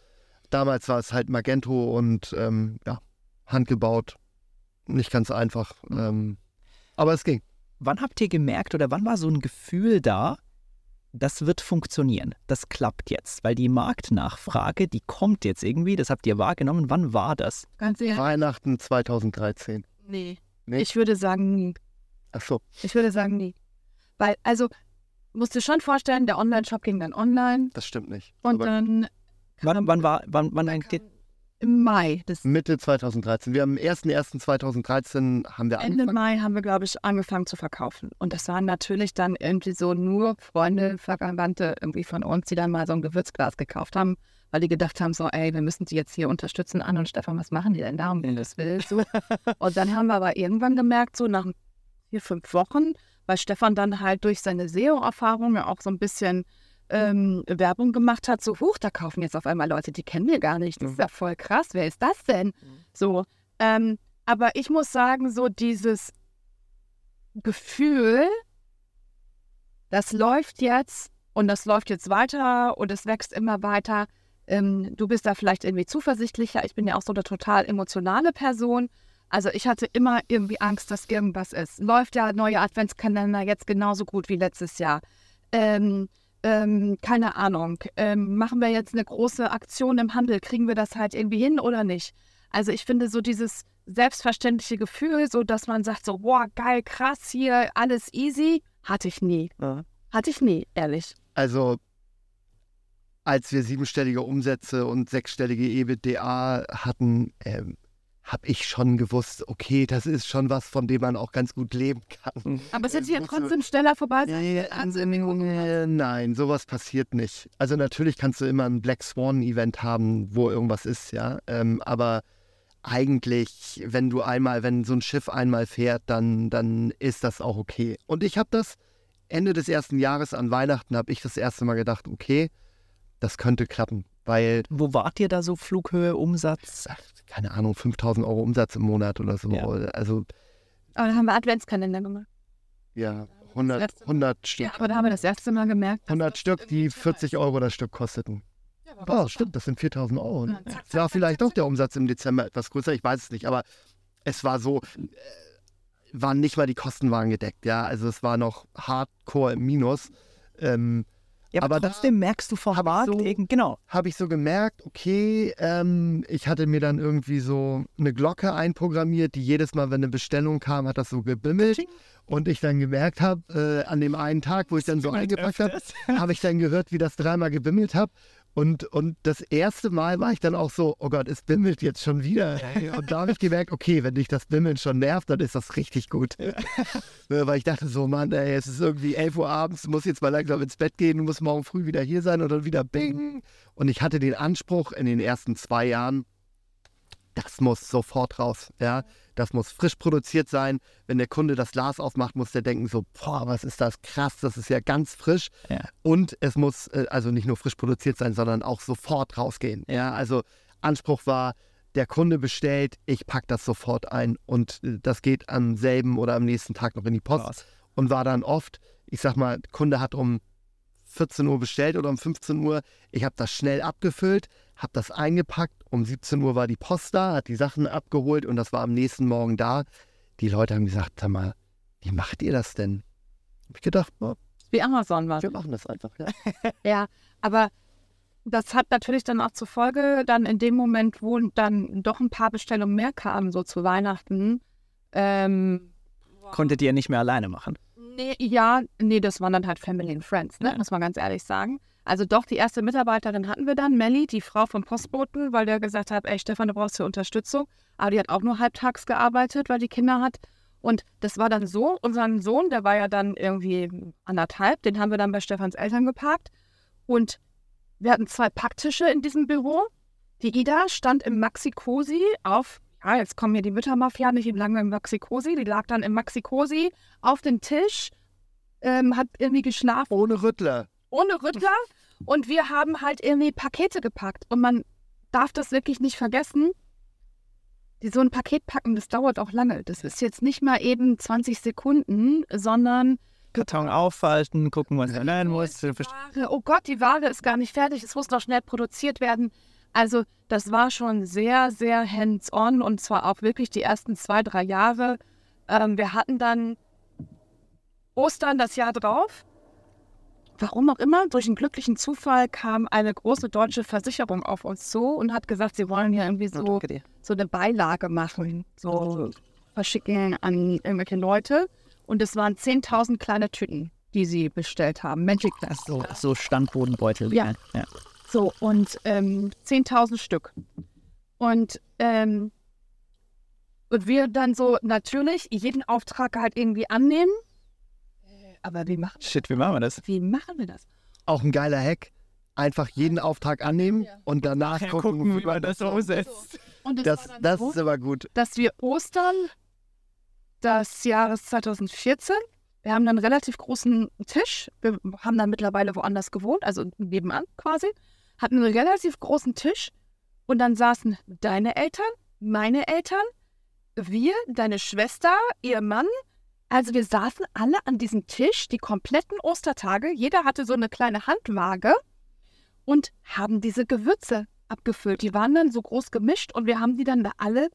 Damals war es halt Magento und ähm, ja, handgebaut. Nicht ganz einfach. Ähm, aber es ging. Wann habt ihr gemerkt oder wann war so ein Gefühl da, das wird funktionieren, das klappt jetzt? Weil die Marktnachfrage, die kommt jetzt irgendwie, das habt ihr wahrgenommen. Wann war das? Ganz ehrlich. Weihnachten 2013. Nee. Nee? Ich würde sagen nie. Ach so. Ich würde sagen nie. Weil, also, musst du schon vorstellen, der Online-Shop ging dann online Das stimmt nicht. und Aber dann Wann, wann war, wann, wann ein, im Mai, das Mitte 2013. Wir haben am 01.01.2013 haben wir Ende angefangen. Mai haben wir, glaube ich, angefangen zu verkaufen. Und das waren natürlich dann irgendwie so nur Freunde, Verwandte irgendwie von uns, die dann mal so ein Gewürzglas gekauft haben, weil die gedacht haben, so, ey, wir müssen die jetzt hier unterstützen. Anne und Stefan, was machen die denn da? Um das will so. Und dann haben wir aber irgendwann gemerkt, so nach vier, fünf Wochen weil Stefan dann halt durch seine SEO-Erfahrung ja auch so ein bisschen ähm, Werbung gemacht hat, so hoch, da kaufen jetzt auf einmal Leute, die kennen wir gar nicht. Das ist ja voll krass, wer ist das denn? So, ähm, aber ich muss sagen, so dieses Gefühl, das läuft jetzt und das läuft jetzt weiter und es wächst immer weiter. Ähm, du bist da vielleicht irgendwie zuversichtlicher. Ich bin ja auch so eine total emotionale Person. Also ich hatte immer irgendwie Angst, dass irgendwas ist. Läuft ja neuer Adventskalender jetzt genauso gut wie letztes Jahr. Ähm, ähm, keine Ahnung. Ähm, machen wir jetzt eine große Aktion im Handel? Kriegen wir das halt irgendwie hin oder nicht? Also ich finde so dieses selbstverständliche Gefühl, so dass man sagt so, boah, geil, krass hier, alles easy, hatte ich nie. Ja. Hatte ich nie, ehrlich. Also, als wir siebenstellige Umsätze und sechsstellige EBITDA hatten, ähm, habe ich schon gewusst, okay, das ist schon was, von dem man auch ganz gut leben kann. Aber es hätte Ja, ja trotzdem schneller vorbei Ja, sein. ja, also, äh, nein, sowas passiert nicht. Also natürlich kannst du immer ein Black Swan-Event haben, wo irgendwas ist, ja. Ähm, aber eigentlich, wenn du einmal, wenn so ein Schiff einmal fährt, dann, dann ist das auch okay. Und ich habe das Ende des ersten Jahres an Weihnachten habe ich das erste Mal gedacht, okay, das könnte klappen, weil Wo wart ihr da so Flughöhe, Umsatz? ach, keine Ahnung, 5000 Euro Umsatz im Monat oder so. Ja. Also Aber da haben wir Adventskalender gemacht. ja, 100, letzte Mal. 100 Stück. Ja, aber da haben wir das erste Mal gemerkt. dass 100 das Stück, die teuer 40 ist. Euro das Stück kosteten. Ja, aber Oh, stimmt, das sind 4000 Euro. Ja, Ne? zack, zack, Es war vielleicht doch der Umsatz im Dezember etwas größer, ich weiß es nicht, aber es war so, äh, waren nicht mal die Kosten waren gedeckt, ja. Also es war noch hardcore im Minus. Ähm, Ja, aber, Aber trotzdem merkst du ich Markt, so- irgend- genau. habe ich so gemerkt, okay, ähm, ich hatte mir dann irgendwie so eine Glocke einprogrammiert, die jedes Mal, wenn eine Bestellung kam, hat das so gebimmelt. Und ich dann gemerkt habe, äh, an dem einen Tag, wo ich dann so eingepackt habe, habe ich dann gehört, wie das dreimal gebimmelt habe. Und, und das erste Mal war ich dann auch so, oh Gott, es bimmelt jetzt schon wieder. Und da habe ich gemerkt, okay, wenn dich das Bimmeln schon nervt, dann ist das richtig gut. Weil ich dachte so, Mann, ey, es ist irgendwie 11 Uhr abends, du musst jetzt mal langsam ins Bett gehen, du musst morgen früh wieder hier sein und dann wieder bing. Und ich hatte den Anspruch in den ersten zwei Jahren, das muss sofort raus. Ja, das muss frisch produziert sein. Wenn der Kunde das Glas aufmacht, muss der denken so, boah, was ist das krass, das ist ja ganz frisch. Ja. Und es muss äh, also nicht nur frisch produziert sein, sondern auch sofort rausgehen. Ja, also Anspruch war, der Kunde bestellt, ich packe das sofort ein und äh, das geht am selben oder am nächsten Tag noch in die Post Krass. und war dann oft, ich sag mal, Kunde hat um 14 Uhr bestellt oder um 15 Uhr. Ich habe das schnell abgefüllt, habe das eingepackt. Um 17 Uhr war die Post da, hat die Sachen abgeholt und das war am nächsten Morgen da. Die Leute haben gesagt, sag mal, wie macht ihr das denn? Hab ich gedacht, oh, Wie Amazon war. wir machen das einfach. Ja. Ja, aber das hat natürlich dann auch zur Folge, dann in dem Moment, wo dann doch ein paar Bestellungen mehr kamen, so zu Weihnachten. Ähm, Konntet ihr nicht mehr alleine machen. nee, ja, nee, das waren dann halt Family and Friends, ne? Ja. muss man ganz ehrlich sagen. Also doch, die erste Mitarbeiterin hatten wir dann, Melly, die Frau vom Postboten, weil der gesagt hat, ey Stefan, du brauchst hier Unterstützung. Aber die hat auch nur halbtags gearbeitet, weil die Kinder hat. Und das war dann so, unseren Sohn, der war ja dann irgendwie anderthalb, den haben wir dann bei Stefans Eltern geparkt. Und wir hatten zwei Packtische in diesem Büro. Die Ida stand im Maxi-Cosi auf, ja, jetzt kommen hier die Müttermafia nicht lange im Maxi-Cosi, die lag dann im Maxi-Cosi auf dem Tisch, ähm, hat irgendwie geschlafen Ohne Rüttler. ohne Rüttler und wir haben halt irgendwie Pakete gepackt. Und man darf das wirklich nicht vergessen. Die, so ein Paket packen, das dauert auch lange. Das ist jetzt nicht mal eben 20 Sekunden, sondern Karton aufhalten, gucken, was da rein muss. Ware, oh Gott, die Ware ist gar nicht fertig, es muss noch schnell produziert werden. Also das war schon sehr, sehr hands-on und zwar auch wirklich die ersten zwei, drei Jahre. Ähm, wir hatten dann Ostern das Jahr drauf. Warum auch immer, durch einen glücklichen Zufall kam eine große deutsche Versicherung auf uns zu und hat gesagt, sie wollen ja irgendwie so danke dir. so eine Beilage machen, so verschicken an irgendwelche Leute. Und es waren 10.000 kleine Tüten, die sie bestellt haben. Magic Glass. So, so Standbodenbeutel. Ja. ja. So, und ähm, 10.000 Stück. Und, ähm, und wir dann so natürlich jeden Auftrag halt irgendwie annehmen. Aber wie machen, Shit, wie machen wir das? wie machen wir das? Auch ein geiler Hack. Einfach jeden Auftrag annehmen und danach gucken, umsetzt. Und es Das, war dann das so, ist aber gut. dass wir Ostern des Jahres 2014 Wir haben einen relativ großen Tisch. Wir haben dann mittlerweile woanders gewohnt, also nebenan quasi. Hatten einen relativ großen Tisch und dann saßen deine Eltern, meine Eltern, wir, deine Schwester, ihr Mann. Also wir saßen alle an diesem Tisch die kompletten Ostertage. Jeder hatte so eine kleine Handwaage und haben diese Gewürze abgefüllt. Die waren dann so groß gemischt und wir haben die dann da alle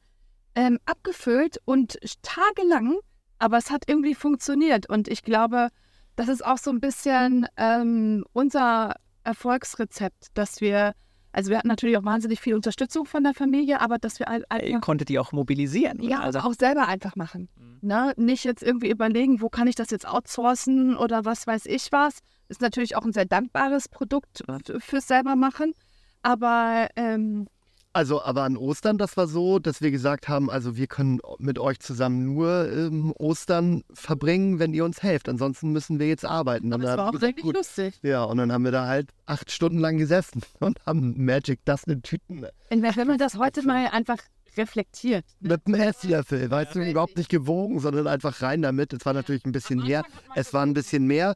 ähm, abgefüllt und tagelang, aber es hat irgendwie funktioniert. Und ich glaube, das ist auch so ein bisschen ähm, unser Erfolgsrezept, dass wir, also wir hatten natürlich auch wahnsinnig viel Unterstützung von der Familie, aber dass wir ein- Ihr einfach, konntet die auch mobilisieren. oder? ja, also, auch selber einfach machen. Ne? Nicht jetzt irgendwie überlegen, wo kann ich das jetzt outsourcen oder was weiß ich was. Ist natürlich auch ein sehr dankbares Produkt f- fürs selber machen. Aber ähm, Also, aber an Ostern, das war so, dass wir gesagt haben, also wir können mit euch zusammen nur ähm, Ostern verbringen, wenn ihr uns helft. Ansonsten müssen wir jetzt arbeiten. Und das war auch richtig lustig. Ja, und dann haben wir da halt acht Stunden lang gesessen und haben Magic das in Tüten Und wenn man das heute mal einfach reflektiert. mit einem Esslöffel, weißt du, überhaupt nicht gewogen, sondern einfach rein damit. Es war natürlich ein bisschen mehr. Es war ein bisschen mehr.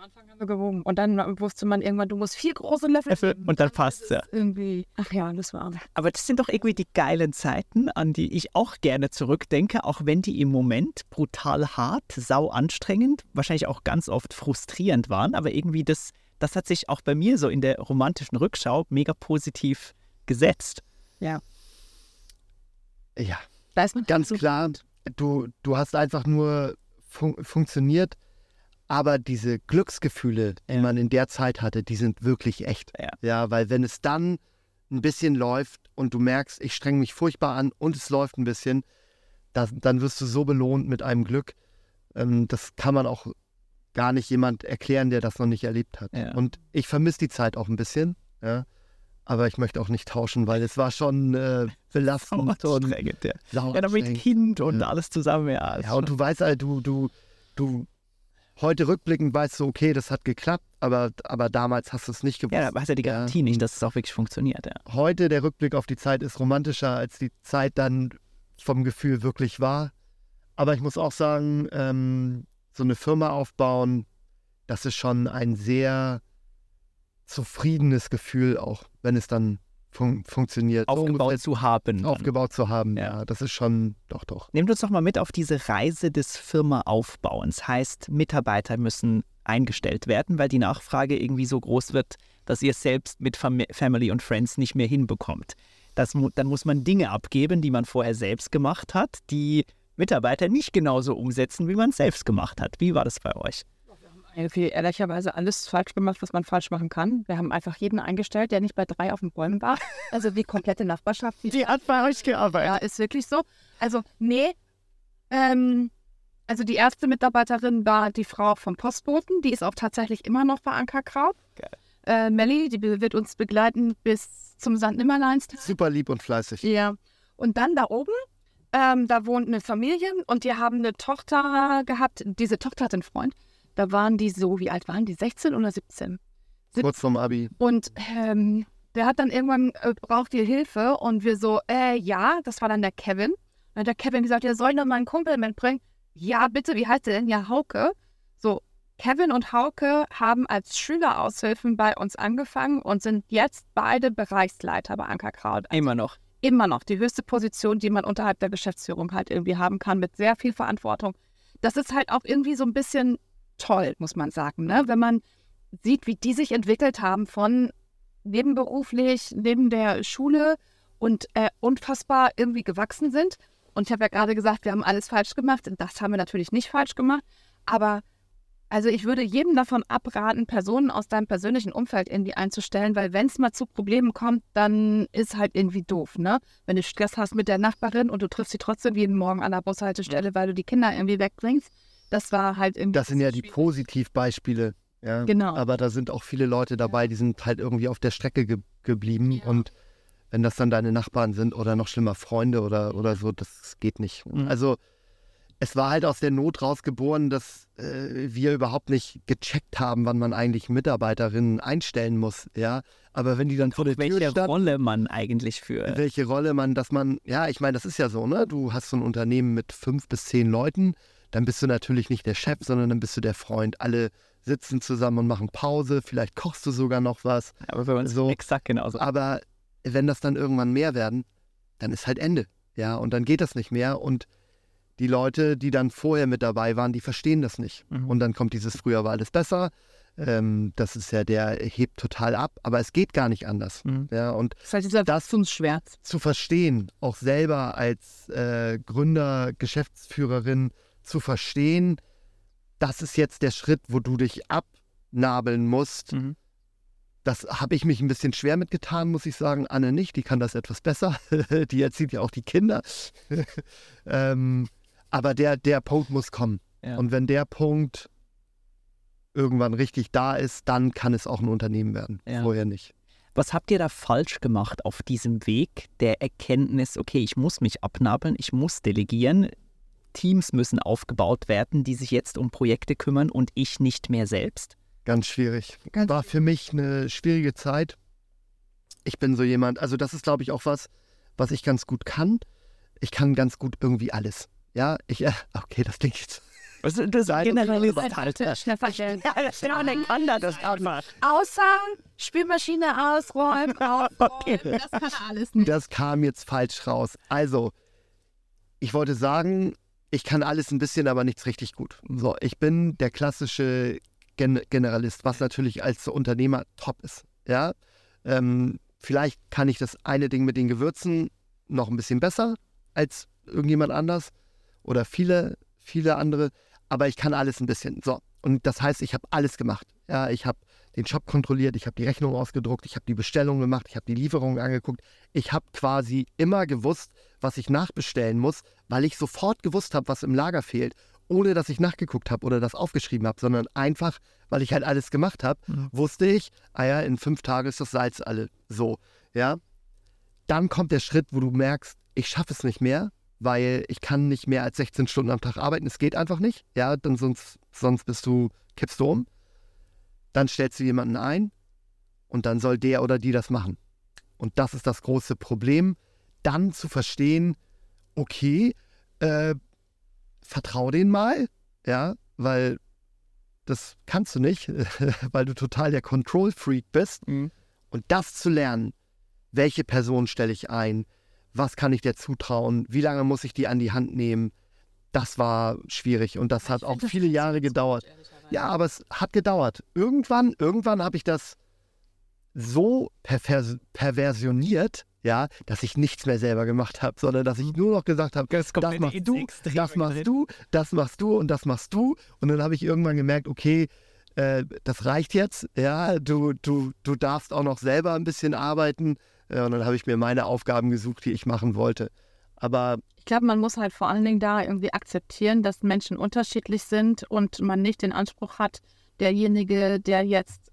Am Anfang haben wir gewogen. Und dann wusste man irgendwann, du musst vier große Löffel. Löffel und dann passt's, ja. Irgendwie. Ach ja, das war. Aber das sind doch irgendwie die geilen Zeiten, an die ich auch gerne zurückdenke, auch wenn die im Moment brutal hart, sau anstrengend, wahrscheinlich auch ganz oft frustrierend waren. Aber irgendwie das, das hat sich auch bei mir so in der romantischen Rückschau mega positiv gesetzt. Ja, Da ist man ganz klar. Du, du hast einfach nur fun funktioniert, aber diese Glücksgefühle, die Ja. man in der Zeit hatte, die sind wirklich echt. Ja. ja, weil wenn es dann ein bisschen läuft und du merkst, ich strenge mich furchtbar an und es läuft ein bisschen, das, dann wirst du so belohnt mit einem Glück. Ähm, das kann man auch gar nicht jemand erklären, der das noch nicht erlebt hat. Ja. Und ich vermisse die Zeit auch ein bisschen, ja. Aber ich möchte auch nicht tauschen, weil es war schon äh, belastend und ja. Ja, dann mit anstrengend. Kind und alles zusammen, ja. Ja, und du weißt halt, du, du, du, heute rückblickend weißt du, okay, das hat geklappt, aber, aber damals hast du es nicht gewusst. ja, da hast du die Garantie nicht, dass es auch wirklich funktioniert, ja. Heute der Rückblick auf die Zeit ist romantischer, als die Zeit dann vom Gefühl wirklich war. Aber ich muss auch sagen, ähm, so eine Firma aufbauen, das ist schon ein sehr zufriedenes Gefühl, auch wenn es dann fun funktioniert. Aufgebaut zu haben. aufgebaut zu haben. Ja. Ja. das ist schon, doch, doch. Nehmt uns doch mal mit auf diese Reise des Firmaaufbauens. Heißt, Mitarbeiter müssen eingestellt werden, weil die Nachfrage irgendwie so groß wird, dass ihr es selbst mit Fam Family und Friends nicht mehr hinbekommt. Das, dann muss man Dinge abgeben, die man vorher selbst gemacht hat, die Mitarbeiter nicht genauso umsetzen, wie man es selbst gemacht hat. Wie war das bei euch? Irgendwie ehrlicherweise alles falsch gemacht, was man falsch machen kann. Wir haben einfach jeden eingestellt, der nicht bei drei auf den Bäumen war. Also wie komplette Nachbarschaft. Die hat bei euch gearbeitet. Ja, ist wirklich so. Also, nee. Ähm, also die erste Mitarbeiterin war die Frau vom Postboten. Die ist auch tatsächlich immer noch bei Ankerkraut. Geil. Äh, Melli, die wird uns begleiten bis zum St. Nimmerleinstag. Super lieb und fleißig. Ja. Und dann da oben, ähm, da wohnt eine Familie und die haben eine Tochter gehabt. Diese Tochter hat einen Freund. Da waren die so, wie alt waren die? 16 oder 17? Kurz vorm Abi. Und ähm, der hat dann irgendwann, äh, braucht ihr Hilfe? Und wir so, äh, ja, das war dann der Kevin. Dann hat der Kevin gesagt, ja, soll ich noch mal einen Kumpel mitbringen? Ja, bitte, wie heißt der denn? Ja, Hauke. So, Kevin und Hauke haben als Schüleraushilfen bei uns angefangen und sind jetzt beide Bereichsleiter bei Ankerkraut. Immer noch. Immer noch die höchste Position, die man unterhalb der Geschäftsführung halt irgendwie haben kann, mit sehr viel Verantwortung. Das ist halt auch irgendwie so ein bisschen toll, muss man sagen, ne? wenn man sieht, wie die sich entwickelt haben von nebenberuflich, neben der Schule und äh, unfassbar irgendwie gewachsen sind. Und ich habe ja gerade gesagt, wir haben alles falsch gemacht. Das haben wir natürlich nicht falsch gemacht. Aber also ich würde jedem davon abraten, Personen aus deinem persönlichen Umfeld irgendwie einzustellen, weil wenn es mal zu Problemen kommt, dann ist halt irgendwie doof, ne? Wenn du Stress hast mit der Nachbarin und du triffst sie trotzdem jeden Morgen an der Bushaltestelle, weil du die Kinder irgendwie wegbringst, das war halt irgendwie. Das sind ja die. Positivbeispiele. Ja. Genau. Aber da sind auch viele Leute dabei, die sind halt irgendwie auf der Strecke ge geblieben. Ja. Und wenn das dann deine Nachbarn sind oder noch schlimmer Freunde oder, oder so, das geht nicht. Mhm. Also es war halt aus der Not rausgeboren, dass äh, wir überhaupt nicht gecheckt haben, wann man eigentlich Mitarbeiterinnen einstellen muss. Ja, aber wenn die dann vor der Tür Welche Rolle man eigentlich für. welche Rolle man, dass man, ja, ich meine, das ist ja so, ne? Du hast so ein Unternehmen mit fünf bis zehn Leuten, dann bist du natürlich nicht der Chef, sondern dann bist du der Freund. Alle sitzen zusammen und machen Pause, vielleicht kochst du sogar noch was. Aber bei uns So. exakt genauso. Aber wenn das dann irgendwann mehr werden, dann ist halt Ende. Ja, und dann geht das nicht mehr. Und die Leute, die dann vorher mit dabei waren, die verstehen das nicht. Mhm. Und dann kommt dieses früher war alles besser. Ähm, das ist ja, der hebt total ab, aber es geht gar nicht anders. Mhm. Ja, und Das ist halt dieser Das- Wachstumsschmerz. zu verstehen, auch selber als äh, Gründer, Geschäftsführerin zu verstehen, das ist jetzt der Schritt, wo du dich abnabeln musst. Mhm. Das habe ich mich ein bisschen schwer mitgetan, muss ich sagen. Anne nicht, die kann das etwas besser. die erzieht ja auch die Kinder. ähm, aber der, der Punkt muss kommen. Ja. Und wenn der Punkt irgendwann richtig da ist, dann kann es auch ein Unternehmen werden. Ja. Vorher nicht. Was habt ihr da falsch gemacht auf diesem Weg der Erkenntnis, okay, ich muss mich abnabeln, ich muss delegieren, Teams müssen aufgebaut werden, die sich jetzt um Projekte kümmern und ich nicht mehr selbst? Ganz schwierig. Ganz War für mich eine schwierige Zeit. Ich bin so jemand, also das ist, glaube ich, auch was, was ich ganz gut kann. Ich kann ganz gut irgendwie alles. Ja, ich, äh, okay, das klingt jetzt. Also, das Nein, generalisiert halt. Schnell verstellen. das kann das einfach. Außer Spülmaschine ausräumen, aufräumen, das kann er alles nicht. Das kam jetzt falsch raus. Also, ich wollte sagen, ich kann alles ein bisschen, aber nichts richtig gut. So, ich bin der klassische Gen Generalist, was natürlich als Unternehmer top ist. Ja, ähm, vielleicht kann ich das eine Ding mit den Gewürzen noch ein bisschen besser als irgendjemand anders oder viele, viele andere, aber ich kann alles ein bisschen. So, und das heißt, ich habe alles gemacht. Ja, ich habe den Shop kontrolliert, ich habe die Rechnung ausgedruckt, ich habe die Bestellung gemacht, ich habe die Lieferung angeguckt. Ich habe quasi immer gewusst, was ich nachbestellen muss, weil ich sofort gewusst habe, was im Lager fehlt, ohne dass ich nachgeguckt habe oder das aufgeschrieben habe, sondern einfach, weil ich halt alles gemacht habe, wusste ich, ah ja, in fünf Tagen ist das Salz alle so, ja. Dann kommt der Schritt, wo du merkst, ich schaffe es nicht mehr, weil ich kann nicht mehr als 16 Stunden am Tag arbeiten. Es geht einfach nicht, ja, dann sonst, sonst bist du, kippst du um. Dann stellst du jemanden ein und dann soll der oder die das machen. Und das ist das große Problem, dann zu verstehen, okay, äh, vertrau den mal, ja, weil das kannst du nicht, weil du total der Control-Freak bist. Mhm. Und das zu lernen, welche Person stelle ich ein, was kann ich dir zutrauen, wie lange muss ich die an die Hand nehmen, das war schwierig und das hat auch viele Jahre gedauert. Ja, aber es hat gedauert. Irgendwann, irgendwann habe ich das so pervers perversioniert, ja, dass ich nichts mehr selber gemacht habe, sondern dass ich nur noch gesagt habe, Das das machst du, das machst du, das machst du und das machst du. Und dann habe ich irgendwann gemerkt, okay, äh, das reicht jetzt. Ja, du, du, du darfst auch noch selber ein bisschen arbeiten. Äh, und dann habe ich mir meine Aufgaben gesucht, die ich machen wollte. Aber Ich glaube, man muss halt vor allen Dingen da irgendwie akzeptieren, dass Menschen unterschiedlich sind und man nicht den Anspruch hat, derjenige, der jetzt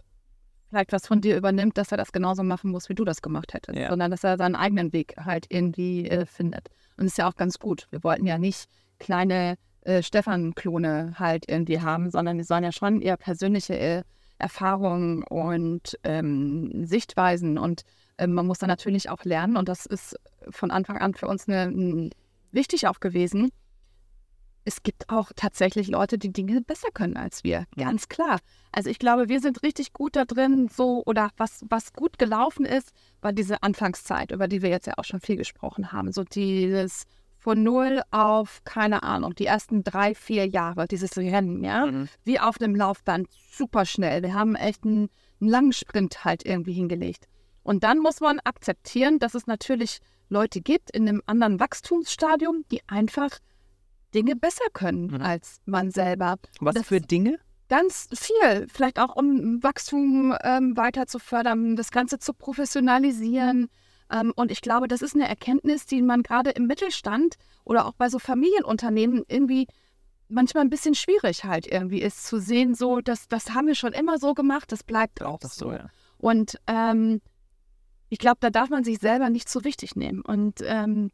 vielleicht was von dir übernimmt, dass er das genauso machen muss, wie du das gemacht hättest, Ja. sondern dass er seinen eigenen Weg halt irgendwie äh, findet. Und das ist ja auch ganz gut. Wir wollten ja nicht kleine äh, Stefan-Klone halt irgendwie haben, sondern es sollen ja schon eher persönliche äh, Erfahrungen und ähm, Sichtweisen und ähm, man muss da natürlich auch lernen und das ist von Anfang an für uns eine, ein- wichtig auch gewesen. Es gibt auch tatsächlich Leute, die Dinge besser können als wir, ganz klar. Also ich glaube, wir sind richtig gut da drin, so oder was, was gut gelaufen ist, war diese Anfangszeit, über die wir jetzt ja auch schon viel gesprochen haben. So dieses von null auf, keine Ahnung, die ersten drei, vier Jahre, dieses Rennen, ja, Mhm. wie auf einem Laufband, super schnell. Wir haben echt einen, einen langen Sprint halt irgendwie hingelegt. Und dann muss man akzeptieren, dass es natürlich Leute gibt in einem anderen Wachstumsstadium, die einfach Dinge besser können Mhm. als man selber. Was Das- für Dinge? Ganz viel, vielleicht auch um Wachstum ähm, weiter zu fördern, das Ganze zu professionalisieren. Ähm, und ich glaube, das ist eine Erkenntnis, die man gerade im Mittelstand oder auch bei so Familienunternehmen irgendwie manchmal ein bisschen schwierig halt irgendwie ist, zu sehen, so, das, das haben wir schon immer so gemacht, das bleibt auch so. ja. Und ähm, ich glaube, da darf man sich selber nicht zu wichtig nehmen. Und ähm,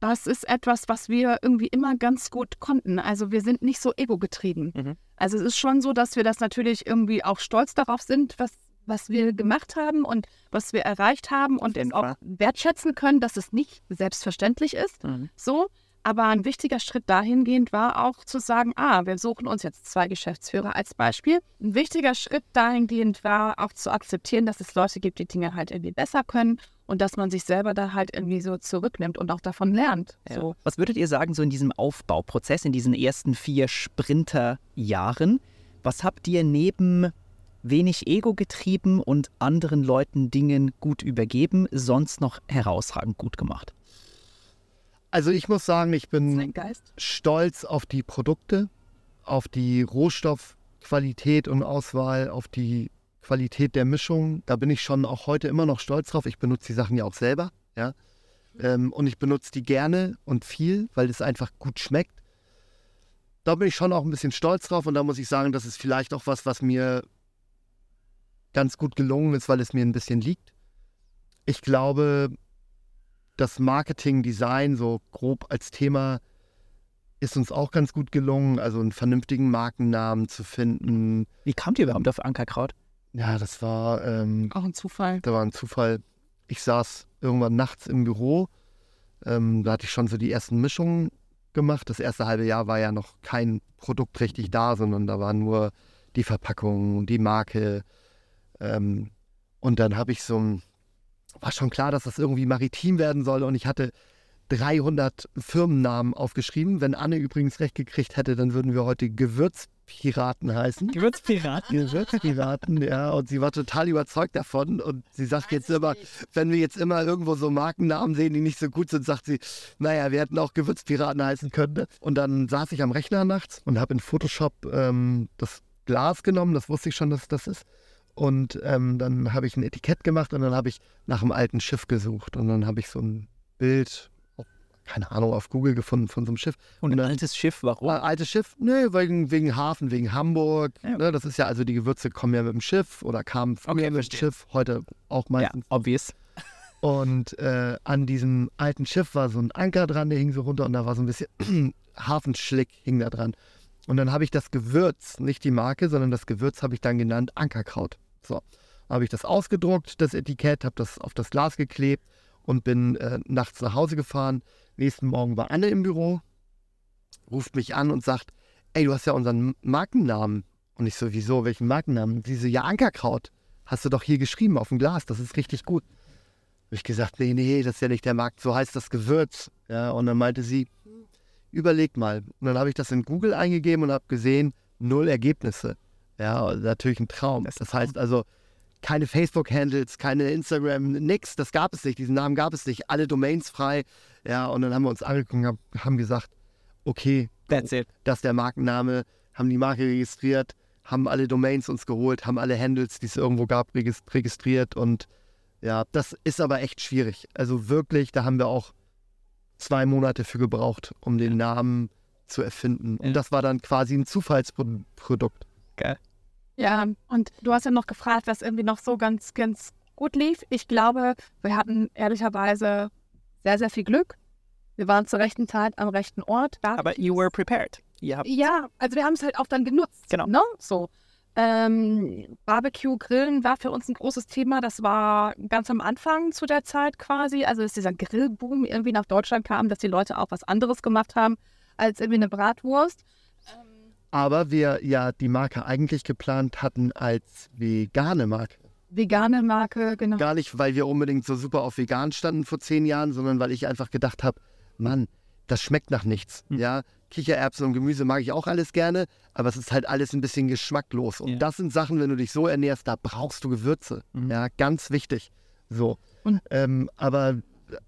das ist etwas, was wir irgendwie immer ganz gut konnten. Also wir sind nicht so ego-getrieben. Mhm. Also es ist schon so, dass wir das natürlich irgendwie auch stolz darauf sind, was, was wir gemacht haben und was wir erreicht haben und auch wertschätzen können, dass es nicht selbstverständlich ist. Mhm. So. Aber ein wichtiger Schritt dahingehend war auch zu sagen, ah, wir suchen uns jetzt zwei Geschäftsführer als Beispiel. Ein wichtiger Schritt dahingehend war auch zu akzeptieren, dass es Leute gibt, die Dinge halt irgendwie besser können und dass man sich selber da halt irgendwie so zurücknimmt und auch davon lernt. Ja. So. Was würdet ihr sagen, so in diesem Aufbauprozess, in diesen ersten vier Sprinterjahren? Was habt ihr neben wenig Ego getrieben und anderen Leuten Dingen gut übergeben, sonst noch herausragend gut gemacht? Also ich muss sagen, ich bin stolz auf die Produkte, auf die Rohstoffqualität und Auswahl, auf die Qualität der Mischung. Da bin ich schon auch heute immer noch stolz drauf. Ich benutze die Sachen ja auch selber, ja. Ähm, und ich benutze die gerne und viel, weil es einfach gut schmeckt. Da bin ich schon auch ein bisschen stolz drauf und da muss ich sagen, das ist vielleicht auch was, was mir ganz gut gelungen ist, weil es mir ein bisschen liegt. Ich glaube, das Marketing, Design so grob als Thema ist uns auch ganz gut gelungen, also einen vernünftigen Markennamen zu finden. Wie kamt ihr überhaupt auf Ankerkraut? Ja, das war, ähm, Auch ein Zufall. da war ein Zufall. Ich saß irgendwann nachts im Büro, ähm, da hatte ich schon so die ersten Mischungen gemacht. Das erste halbe Jahr war ja noch kein Produkt richtig da, sondern da war nur die Verpackung, die Marke. Ähm, und dann habe ich so ein, war schon klar, dass das irgendwie maritim werden soll und ich hatte 300 Firmennamen aufgeschrieben. Wenn Anne übrigens recht gekriegt hätte, dann würden wir heute Gewürzpiraten heißen. Gewürzpirat. Gewürzpiraten, ja, und sie war total überzeugt davon und sie sagt jetzt immer, wenn wir jetzt immer irgendwo so Markennamen sehen, die nicht so gut sind, sagt sie, naja, wir hätten auch Gewürzpiraten heißen können. ne? Und dann saß ich am Rechner nachts und habe in Photoshop ähm, das Glas genommen, das wusste ich schon, dass das ist. Und ähm, dann habe ich ein Etikett gemacht und dann habe ich nach einem alten Schiff gesucht und dann habe ich so ein Bild, keine Ahnung, auf Google gefunden von so einem Schiff. Und ein dann- altes Schiff, warum? Ah, altes Schiff? Nee, wegen, wegen Hafen, wegen Hamburg. Ja. Ne, das ist ja, also die Gewürze kommen ja mit dem Schiff oder kamen früher Okay, mit dem. Schiff, heute auch Ja, meistens. obvious. Und äh, an diesem alten Schiff war so ein Anker dran, der hing so runter und da war so ein bisschen Hafenschlick hing da dran. Und dann habe ich das Gewürz, nicht die Marke, sondern das Gewürz habe ich dann genannt Ankerkraut. So, habe ich das ausgedruckt, das Etikett, habe das auf das Glas geklebt und bin äh, nachts nach Hause gefahren. Nächsten Morgen war Anne im Büro, ruft mich an und sagt, ey, du hast ja unseren Markennamen. Und ich so, wieso, welchen Markennamen? Diese ja Ankerkraut. Hast du doch hier geschrieben auf dem Glas, das ist richtig gut. Habe ich gesagt, nee, nee, das ist ja nicht der Markt, so heißt das Gewürz. Ja, und dann meinte sie, "Hm, überleg mal. Und dann habe ich das in Google eingegeben und habe gesehen, null Ergebnisse. Ja, natürlich ein Traum. Das Das, heißt also, keine Facebook-Handles, keine Instagram, nix, das gab es nicht, diesen Namen gab es nicht, alle Domains frei. Ja, und dann haben wir uns angeguckt und hab- haben gesagt, okay, That's it. das ist der Markenname, haben die Marke registriert, haben alle Domains uns geholt, haben alle Handles, die es irgendwo gab, regis- registriert und ja, das ist aber echt schwierig. Also wirklich, da haben wir auch zwei Monate für gebraucht, um den Namen zu erfinden. Und das war dann quasi ein Zufallsprodukt. Geil. Ja, und du hast ja noch gefragt, was irgendwie noch so ganz, ganz gut lief. Ich glaube, wir hatten ehrlicherweise sehr, sehr viel Glück. Wir waren zur rechten Zeit am rechten Ort. Aber you were prepared. Ihr habt Ja, also wir haben es halt auch dann genutzt. Genau. Ne? So. Ähm, Barbecue, Grillen war für uns ein großes Thema. Das war ganz am Anfang zu der Zeit quasi. Also, dass dieser Grillboom irgendwie nach Deutschland kam, dass die Leute auch was anderes gemacht haben als irgendwie eine Bratwurst. Aber wir ja die Marke eigentlich geplant hatten als vegane Marke. Vegane Marke, genau. Gar nicht, weil wir unbedingt so super auf vegan standen vor zehn Jahren, sondern weil ich einfach gedacht habe, Mann, das schmeckt nach nichts. Hm. Ja, Kichererbsen und Gemüse mag ich auch alles gerne, aber es ist halt alles ein bisschen geschmacklos. Und Ja. das sind Sachen, wenn du dich so ernährst, da brauchst du Gewürze. Mhm. Ja, ganz wichtig. So. Und- ähm, aber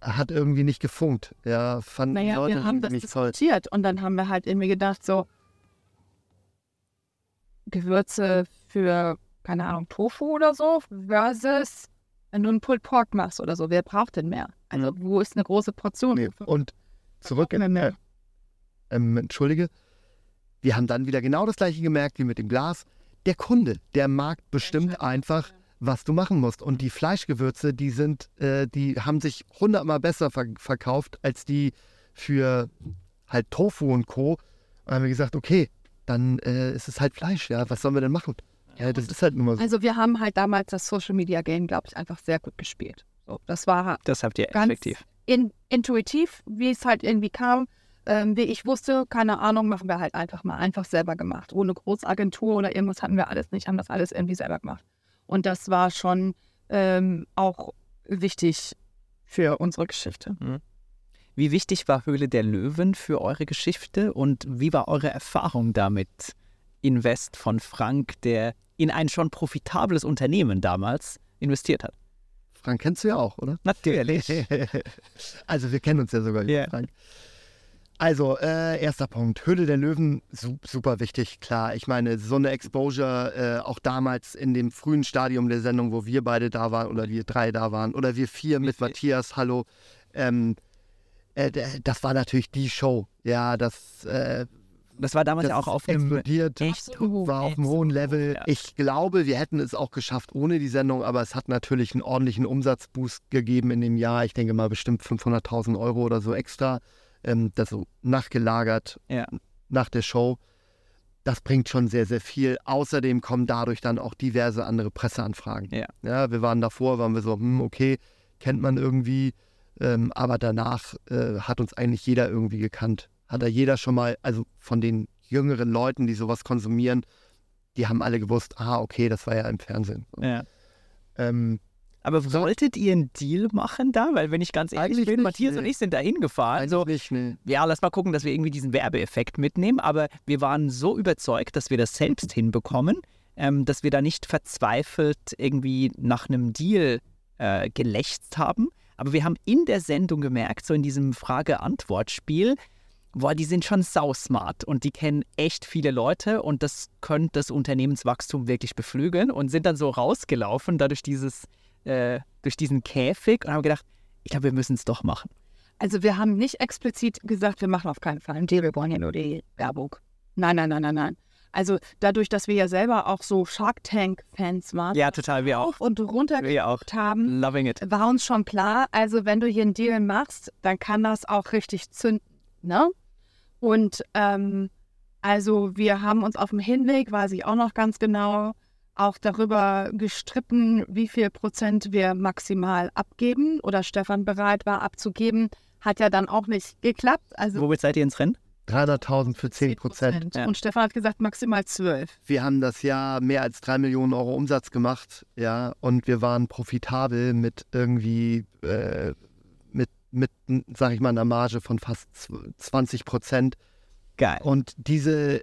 hat irgendwie nicht gefunkt. Ja, fanden die Naja, Leute wir haben das nicht toll. diskutiert und dann haben wir halt irgendwie gedacht, so Gewürze für, keine Ahnung, Tofu oder so versus wenn du einen Pulled Pork machst oder so. Wer braucht denn mehr? Also, wo ist eine große Portion? Nee. Und zurück in mehr. ähm, entschuldige, wir haben dann wieder genau das gleiche gemerkt wie mit dem Glas. Der Kunde, der mag bestimmt einfach, was du machen musst. Und die Fleischgewürze, die sind, äh, die haben sich hundertmal besser ver verkauft als die für halt Tofu und Co. Und haben wir gesagt, okay, dann äh, ist es halt Fleisch, ja, was sollen wir denn machen? Ja, das ist halt nun mal so. Also wir haben halt damals das Social Media Game, glaube ich, einfach sehr gut gespielt. So, das war das habt ihr ganz effektiv. in, intuitiv, wie es halt irgendwie kam. ähm, wie ich wusste, keine Ahnung, machen wir halt einfach mal, einfach selber gemacht. Ohne Großagentur oder irgendwas hatten wir alles nicht, haben das alles irgendwie selber gemacht. Und das war schon ähm, auch wichtig für unsere Geschichte. Wie wichtig war Höhle der Löwen für eure Geschichte und wie war eure Erfahrung damit? Invest von Frank, der in ein schon profitables Unternehmen damals investiert hat. Frank kennst du ja auch, oder? Natürlich. also wir kennen uns ja sogar, Ja. Frank. Also, äh, erster Punkt. Höhle der Löwen, su super wichtig, klar. Ich meine, so eine Exposure, äh, auch damals in dem frühen Stadium der Sendung, wo wir beide da waren oder wir drei da waren oder wir vier mit. Matthias, hallo. Ähm, äh, das war natürlich die Show. Ja, das, äh, Das war damals das ja auch auf einem explodiert. echt war auf einem hohen Level. Ja. Ich glaube, wir hätten es auch geschafft ohne die Sendung, aber es hat natürlich einen ordentlichen Umsatzboost gegeben in dem Jahr. Ich denke mal bestimmt 500.000 Euro oder so extra. Ähm, das so nachgelagert Ja. nach der Show. Das bringt schon sehr, sehr viel. Außerdem kommen dadurch dann auch diverse andere Presseanfragen. Ja. ja wir waren davor, waren wir so, hm, okay, kennt man irgendwie. Ähm, aber danach äh, hat uns eigentlich jeder irgendwie gekannt. Hat da jeder schon mal, also von den jüngeren Leuten, die sowas konsumieren, die haben alle gewusst, ah, okay, das war ja im Fernsehen. So. Ja. Ähm, Aber wolltet ihr einen Deal machen da? Weil, wenn ich ganz ehrlich bin, Matthias nee. und ich sind da hingefahren. So, nicht, nee. ja, lass mal gucken, dass wir irgendwie diesen Werbeeffekt mitnehmen. Aber wir waren so überzeugt, dass wir das selbst hinbekommen, ähm, dass wir da nicht verzweifelt irgendwie nach einem Deal äh, gelächzt haben. Aber wir haben in der Sendung gemerkt, so in diesem Frage-Antwort-Spiel, boah, die sind schon sausmart und die kennen echt viele Leute und das könnte das Unternehmenswachstum wirklich beflügeln und sind dann so rausgelaufen, da durch dieses, äh, durch diesen Käfig und haben gedacht, ich glaube, wir müssen es doch machen. Also wir haben nicht explizit gesagt, wir machen auf keinen Fall einen Deal, wir wollen ja nur die Werbung. Nein, nein, nein, nein, nein. Also dadurch, dass wir ja selber auch so Shark Tank-Fans waren Ja, total, wir auch. auf und runter Wir auch. haben, Loving it. war uns schon klar, also wenn du hier einen Deal machst, dann kann das auch richtig zünden. Ne? Und ähm, also wir haben uns auf dem Hinweg, weiß ich auch noch ganz genau, auch darüber gestritten, wie viel Prozent wir maximal abgeben oder Stefan bereit war abzugeben. Hat ja dann auch nicht geklappt. Also Womit seid ihr ins Rennen? 300.000 für 10 Prozent. Ja. Und Stefan hat gesagt, maximal 12. Wir haben das Jahr mehr als 3 Millionen Euro Umsatz gemacht, ja, und wir waren profitabel mit irgendwie, äh, mit, mit, sag ich mal, einer Marge von fast 20 Prozent. Geil. Und diese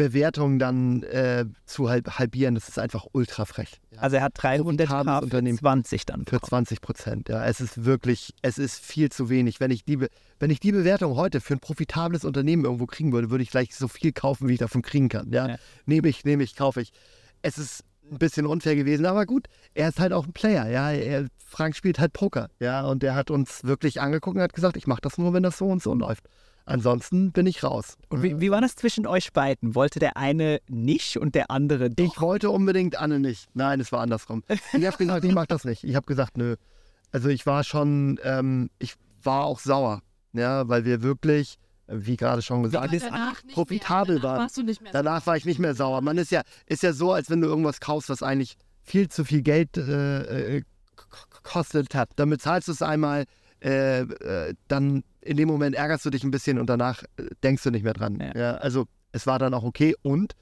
Bewertung dann äh, zu halb, halbieren, das ist einfach ultra frech. Ja. Also er hat 300 Profitables K für Unternehmen. 20 dann Für bekommen. 20 Prozent, ja. Es ist wirklich, es ist viel zu wenig. Wenn ich, die, wenn ich die Bewertung heute für ein profitables Unternehmen irgendwo kriegen würde, würde ich gleich so viel kaufen, wie ich davon kriegen kann. Ja? Ja. Nehme ich, nehme ich, kaufe ich. Es ist ein bisschen unfair gewesen, aber gut, er ist halt auch ein Player, ja. Er, Frank spielt halt Poker, ja. Und der hat uns wirklich angeguckt und hat gesagt, ich mache das nur, wenn das so und so läuft. Ansonsten bin ich raus. Und wie, wie war das zwischen euch beiden? Wollte der eine nicht und der andere doch? Ich wollte unbedingt Anne nicht. Nein, es war andersrum. Ich habe gesagt, ich mache das nicht. Ich habe gesagt, nö. Also ich war schon, ähm, ich war auch sauer, ja, weil wir wirklich, wie gerade schon gesagt, profitabel mehr. Danach waren. warst du nicht mehr. danach war ich nicht mehr sauer. Man ist ja, ist ja so, als wenn du irgendwas kaufst, was eigentlich viel zu viel Geld äh, äh, kostet hat. Dann bezahlst du es einmal, äh, äh, dann in dem Moment ärgerst du dich ein bisschen und danach äh, denkst du nicht mehr dran. Ja. Ja, also es war dann auch okay und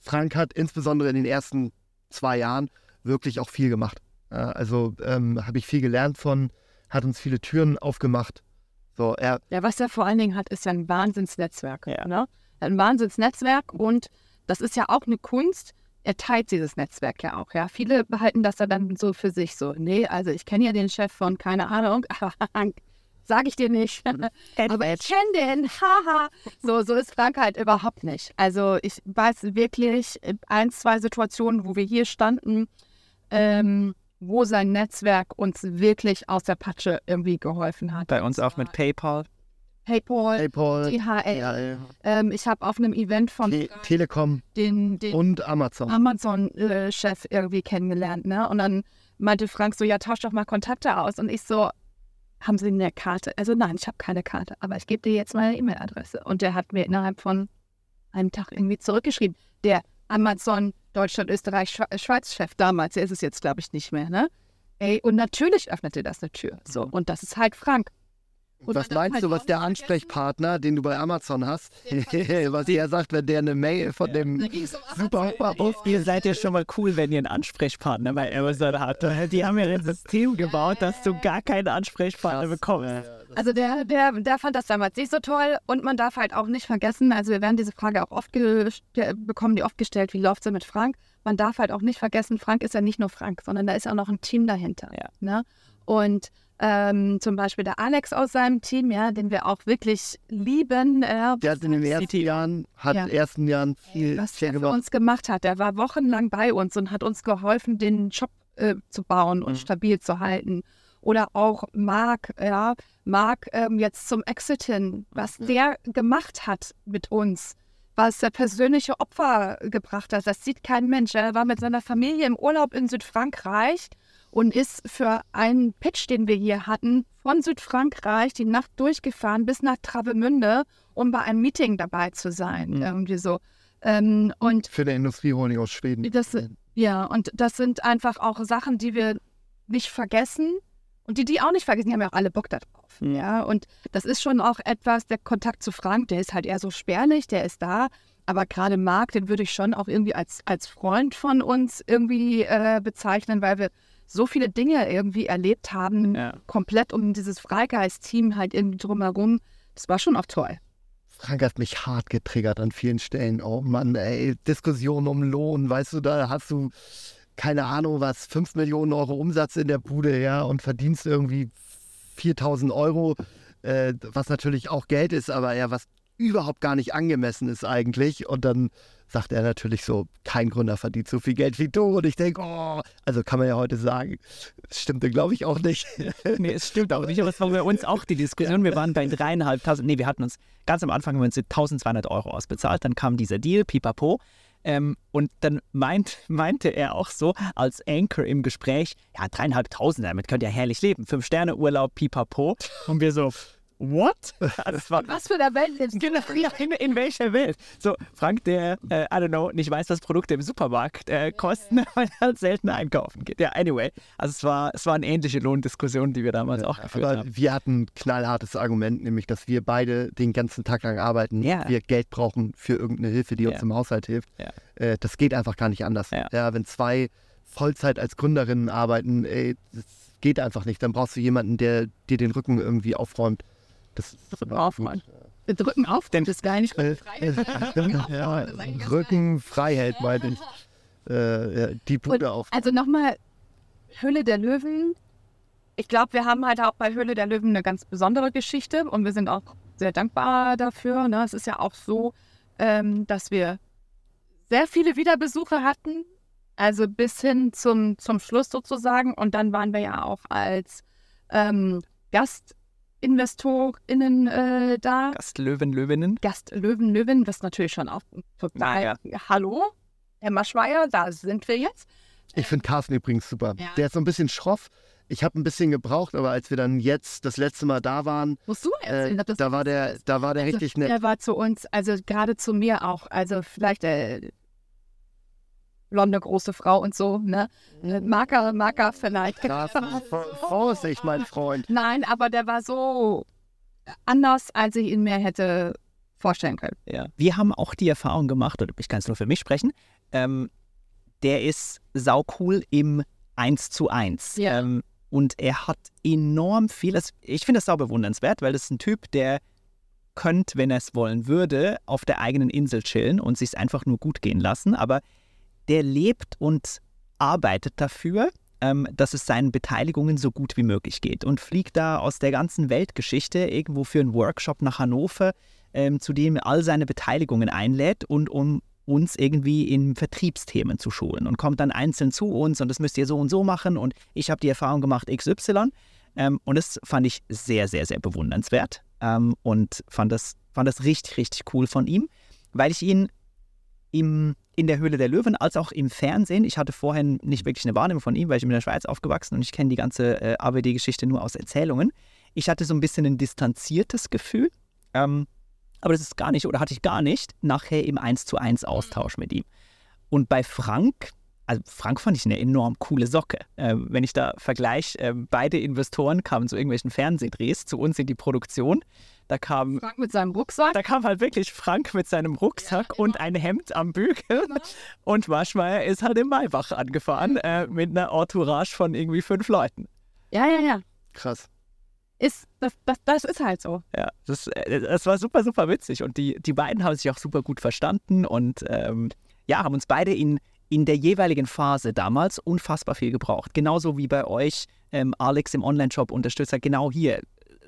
Frank hat insbesondere in den ersten zwei Jahren wirklich auch viel gemacht. Also ähm, habe ich viel gelernt von, hat uns viele Türen aufgemacht. So, er, Ja, was er vor allen Dingen hat, ist ja ein Wahnsinnsnetzwerk. Ja. Ne? Er hat ein Wahnsinnsnetzwerk und das ist ja auch eine Kunst. Er teilt dieses Netzwerk ja auch. Ja, viele behalten das ja dann so für sich so. Nee, also ich kenne ja den Chef von keine Ahnung, sage ich dir nicht. Aber ich kenne den, haha. So, so ist Frank halt überhaupt nicht. Also ich weiß wirklich äh, ein, zwei Situationen, wo wir hier standen, ähm, wo sein Netzwerk uns wirklich aus der Patsche irgendwie geholfen hat. Bei uns auch mit PayPal. PayPal, PayPal, DHL. Ähm, ich habe auf einem Event von Te Telekom den, den und Amazon. Amazon-Chef irgendwie kennengelernt. Ne? Und dann meinte Frank so, ja, tausch doch mal Kontakte aus. Und ich so, haben Sie eine Karte? Also nein, ich habe keine Karte, aber ich gebe dir jetzt meine E-Mail-Adresse. Und der hat mir innerhalb von einem Tag irgendwie zurückgeschrieben. Der Amazon Deutschland, Österreich, Schwe- Schweiz-Chef damals, der ist es jetzt, glaube ich, nicht mehr. Ne? Ey, und natürlich öffnete das eine Tür. So, und das ist halt Frank. Und Was meinst halt du, was der Ansprechpartner, den du bei Amazon hast, was der sagt, wenn der eine Mail von dem Da ging's um super Amazon. Ihr seid ja schon mal cool, wenn ihr einen Ansprechpartner bei Amazon habt. Die haben ja ein System gebaut, dass du gar keinen Ansprechpartner bekommst. Also der, der, der fand das damals nicht so toll und man darf halt auch nicht vergessen, also wir werden diese Frage auch oft bekommen, die oft gestellt, wie läuft es mit Frank? Man darf halt auch nicht vergessen, Frank ist ja nicht nur Frank, sondern da ist auch noch ein Team dahinter. Ja. Ne? Und ähm, zum Beispiel der Alex aus seinem Team, ja, den wir auch wirklich lieben, äh, Der hat in den ersten. Jahren, hat Ja. ersten Jahren viel, was viel er für uns gemacht hat. Der war wochenlang bei uns und hat uns geholfen, den Shop äh, zu bauen und Mhm. stabil zu halten. Oder auch Marc, ja, Marc ähm, jetzt zum Exit hin, was der gemacht hat mit uns, was der persönliche Opfer gebracht hat, das sieht kein Mensch. Er war mit seiner Familie im Urlaub in Südfrankreich und ist für einen Pitch, den wir hier hatten, von Südfrankreich die Nacht durchgefahren bis nach Travemünde, um bei einem Meeting dabei zu sein. Mhm. Irgendwie so. Ähm, und Für eine Industrieholding aus Schweden. das, ja, und das sind einfach auch Sachen, die wir nicht vergessen und die die auch nicht vergessen. Die haben ja auch alle Bock darauf. Ja, und das ist schon auch etwas, der Kontakt zu Frank, der ist halt eher so spärlich, der ist da. Aber gerade Marc, den würde ich schon auch irgendwie als, als Freund von uns irgendwie äh, bezeichnen, weil wir so viele Dinge irgendwie erlebt haben, Ja. komplett um dieses Freigeist-Team halt irgendwie drumherum. Das war schon auch toll. Frank hat mich hart getriggert an vielen Stellen. Oh Mann, ey, Diskussion um Lohn, weißt du, da hast du, keine Ahnung was, 5 Millionen Euro Umsatz in der Bude, ja, und verdienst irgendwie 4000 Euro, äh, was natürlich auch Geld ist, aber ja, was überhaupt gar nicht angemessen ist eigentlich. Und dann sagt er natürlich so, kein Gründer verdient so viel Geld wie du. Und ich denke, oh, also kann man ja heute sagen, das stimmte, glaube ich, auch nicht. Nee, es stimmt auch nicht, aber es war bei uns auch die Diskussion. Wir waren bei dreieinhalbtausend, nee, wir hatten uns ganz am Anfang haben wir uns 1200 Euro ausbezahlt, dann kam dieser Deal, pipapo. Ähm, und dann meint, meinte er auch so als Anchor im Gespräch, ja, dreieinhalbtausend, damit könnt ihr herrlich leben. Fünf Sterne Urlaub, pipapo. Und wir so, what? Das war, Was für eine Welt lebst du? Genau, in, in welcher Welt? So, Frank, der, äh, I don't know, nicht weiß, was Produkte im Supermarkt äh, kosten, weil er selten einkaufen geht. Ja, anyway. Also es war, es waren ähnliche Lohndiskussionen, die wir damals auch geführt Aber haben. wir hatten ein knallhartes Argument, nämlich, dass wir beide den ganzen Tag lang arbeiten, Ja. wir Geld brauchen für irgendeine Hilfe, die uns Ja. im Haushalt hilft. Äh, das geht einfach gar nicht anders. Ja. wenn zwei Vollzeit als Gründerinnen arbeiten, ey, das geht einfach nicht. Dann brauchst du jemanden, der dir den Rücken irgendwie aufräumt. Das ist Aufräumen. Wir drücken auf, denn das ist gar nicht Äh, frei. ja, Rücken frei hält, meinte ich. Äh, die Bude auf. Also nochmal, Höhle der Löwen. Ich glaube, wir haben halt auch bei Höhle der Löwen eine ganz besondere Geschichte und wir sind auch sehr dankbar dafür. Ne? Es ist ja auch so, ähm, dass wir sehr viele Wiederbesuche hatten, also bis hin zum, zum Schluss sozusagen. Und dann waren wir ja auch als ähm, GastinvestorInnen äh, da. Gast Löwen, Löwinnen. Gast Löwen, Löwen, das ist natürlich schon auch total. Hallo, Herr Maschmeyer, da sind wir jetzt. Ich finde Carsten übrigens super. Ja. Der ist so ein bisschen schroff. Ich habe ein bisschen gebraucht, aber als wir dann jetzt das letzte Mal da waren, Musst du äh, erzählen? ob das da war der, da war der Also, richtig nett. Er war zu uns, also gerade zu mir auch, also vielleicht äh, blonde große Frau und so, ne? Äh, Marker, Marker vielleicht. Vorsicht, mein Freund. Nein, aber der war so anders, als ich ihn mir hätte vorstellen können. Ja. Wir haben auch die Erfahrung gemacht, oder ich kann es nur für mich sprechen, ähm, der ist saucool im 1 zu 1. Ja. Ähm, und er hat enorm vieles. Ich finde das sau bewundernswert, weil das ist ein Typ, der könnte, wenn er es wollen würde, auf der eigenen Insel chillen und sich einfach nur gut gehen lassen. Aber der lebt und arbeitet dafür, ähm, dass es seinen Beteiligungen so gut wie möglich geht und fliegt da aus der ganzen Weltgeschichte irgendwo für einen Workshop nach Hannover, ähm, zu dem er all seine Beteiligungen einlädt und um uns irgendwie in Vertriebsthemen zu schulen und kommt dann einzeln zu uns und das müsst ihr so und so machen und ich habe die Erfahrung gemacht XY ähm, und das fand ich sehr, sehr, sehr bewundernswert und fand das, fand das richtig, richtig cool von ihm, weil ich ihn im, in der Höhle der Löwen als auch im Fernsehen, ich hatte vorher nicht wirklich eine Wahrnehmung von ihm, weil ich bin in der Schweiz aufgewachsen und ich kenne die ganze äh, AWD-Geschichte nur aus Erzählungen. Ich hatte so ein bisschen ein distanziertes Gefühl, ähm, aber das ist gar nicht, oder hatte ich gar nicht, nachher im 1 zu 1 Austausch mit ihm. Und bei Frank also Frank fand ich eine enorm coole Socke. Äh, wenn ich da vergleiche, äh, beide Investoren kamen zu irgendwelchen Fernsehdrehs zu uns in die Produktion. Da kam, Frank mit seinem Rucksack. da kam halt wirklich Frank mit seinem Rucksack Ja, und ein Hemd am Bügel. Genau. Und Waschmeier ist halt im Maybach angefahren äh, mit einer Entourage von irgendwie fünf Leuten. Ja, ja, ja. Krass. Ist, das, das, das ist halt so. Ja, das, äh, das war super, super witzig. Und die, die beiden haben sich auch super gut verstanden und ähm, ja, haben uns beide in, in der jeweiligen Phase damals unfassbar viel gebraucht. Genauso wie bei euch ähm, Alex im Online-Shop unterstützt hat. Genau hier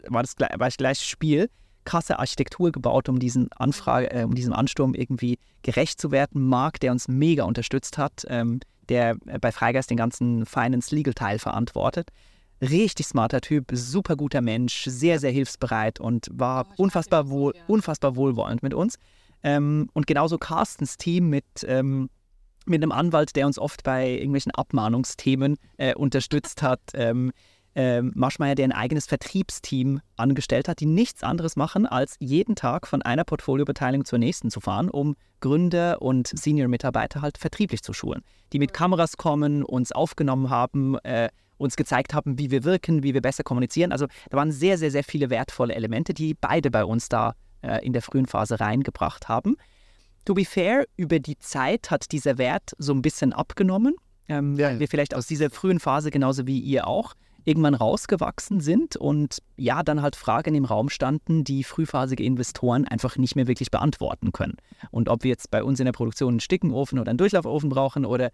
war das, war das gleiche Spiel. Krasse Architektur gebaut, um diesen Anfrage, äh, um diesem Ansturm irgendwie gerecht zu werden. Marc, der uns mega unterstützt hat, ähm, der äh, bei Freigeist den ganzen Finance-Legal-Teil verantwortet. Richtig smarter Typ, super guter Mensch, sehr, sehr hilfsbereit und war Oh, unfassbar, so wohl, gern. unfassbar wohlwollend mit uns. Ähm, und genauso Carstens Team mit, ähm, mit einem Anwalt, der uns oft bei irgendwelchen Abmahnungsthemen äh, unterstützt hat. Ähm, ähm, Maschmeyer, der ein eigenes Vertriebsteam angestellt hat, die nichts anderes machen, als jeden Tag von einer Portfoliobeteiligung zur nächsten zu fahren, um Gründer und Senior-Mitarbeiter halt vertrieblich zu schulen. Die mit Kameras kommen, uns aufgenommen haben, äh, uns gezeigt haben, wie wir wirken, wie wir besser kommunizieren. Also da waren sehr, sehr, sehr viele wertvolle Elemente, die beide bei uns da äh, in der frühen Phase reingebracht haben. To be fair, über die Zeit hat dieser Wert so ein bisschen abgenommen, ähm, Ja, wir vielleicht aus dieser frühen Phase, genauso wie ihr auch, irgendwann rausgewachsen sind und ja, dann halt Fragen im Raum standen, die frühphasige Investoren einfach nicht mehr wirklich beantworten können. Und ob wir jetzt bei uns in der Produktion einen Stickenofen oder einen Durchlaufofen brauchen oder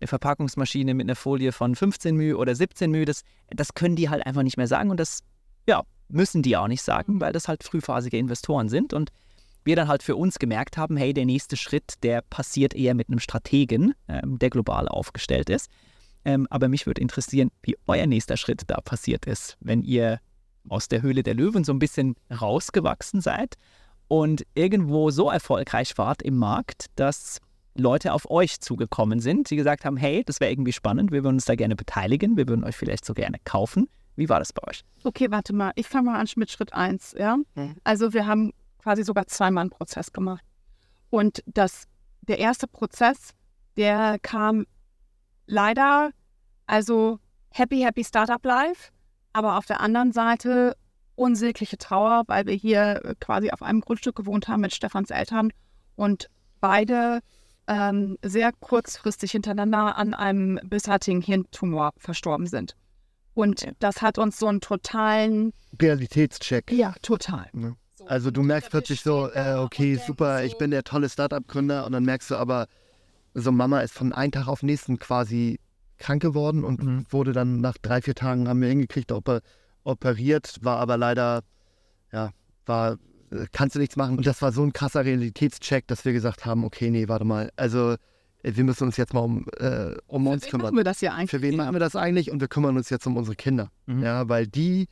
eine Verpackungsmaschine mit einer Folie von 15 μ oder 17 μ, das, das können die halt einfach nicht mehr sagen und das, ja, müssen die auch nicht sagen, weil das halt frühphasige Investoren sind und wir dann halt für uns gemerkt haben, hey, der nächste Schritt, der passiert eher mit einem Strategen, ähm, der global aufgestellt ist. Ähm, aber mich würde interessieren, wie euer nächster Schritt da passiert ist, wenn ihr aus der Höhle der Löwen so ein bisschen rausgewachsen seid und irgendwo so erfolgreich wart im Markt, dass Leute auf euch zugekommen sind, die gesagt haben, hey, das wäre irgendwie spannend, wir würden uns da gerne beteiligen, wir würden euch vielleicht so gerne kaufen. Wie war das bei euch? Okay, warte mal. Ich fange mal an mit Schritt 1. Ja? Mhm. Also wir haben quasi sogar zweimal einen Prozess gemacht. Und das, der erste Prozess, der kam leider, also happy, happy Startup Life, aber auf der anderen Seite unsägliche Trauer, weil wir hier äh, quasi auf einem Grundstück gewohnt haben mit Stefans Eltern und beide ähm, sehr kurzfristig hintereinander an einem bösartigen Hirntumor verstorben sind. Und das hat uns so einen totalen, Realitätscheck. ja, total. Also du merkst plötzlich so, äh, okay, super, ich bin der tolle Startup-Gründer und dann merkst du aber, so Mama ist von einem Tag auf den nächsten quasi krank geworden und Mhm. wurde dann nach drei, vier Tagen haben wir hingekriegt, oper operiert, war aber leider, ja, war, äh, kannst du nichts machen. Und das war so ein krasser Realitätscheck, dass wir gesagt haben, okay, nee, warte mal, also äh, wir müssen uns jetzt mal um, äh, um uns Wen kümmern. machen wir das hier eigentlich? Für wen machen wir das eigentlich? Und wir kümmern uns jetzt um unsere Kinder. Mhm. Ja, weil die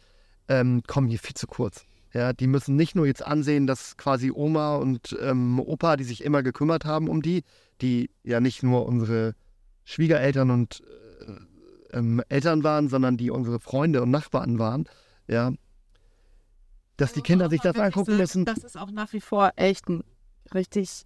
ähm, kommen hier viel zu kurz. Ja, die müssen nicht nur jetzt ansehen, dass quasi Oma und ähm, Opa, die sich immer gekümmert haben um die, die ja nicht nur unsere Schwiegereltern und äh, ähm, Eltern waren, sondern die unsere Freunde und Nachbarn waren. Ja, dass die Kinder sich das angucken müssen. Das ist auch nach wie vor echt ein richtig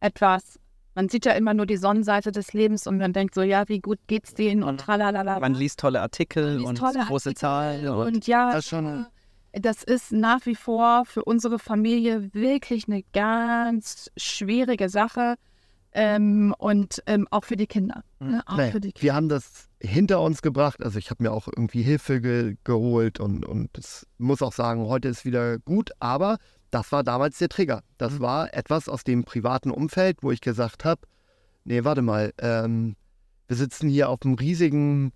etwas. Man sieht ja immer nur die Sonnenseite des Lebens und man denkt so, ja, wie gut geht's denen und tralalala. Man liest tolle Artikel liest und tolle große Artikel Zahlen. Und Und ja, Das schon- das ist nach wie vor für unsere Familie wirklich eine ganz schwierige Sache. Ähm, und ähm, auch für die Kinder. Ne? Auch Naja, für die Kinder. wir haben das hinter uns gebracht. Also ich habe mir auch irgendwie Hilfe ge geholt und, und das muss auch sagen, heute ist wieder gut, aber das war damals der Trigger. Das Mhm. war etwas aus dem privaten Umfeld, wo ich gesagt habe, nee, warte mal, ähm, wir sitzen hier auf einem riesigen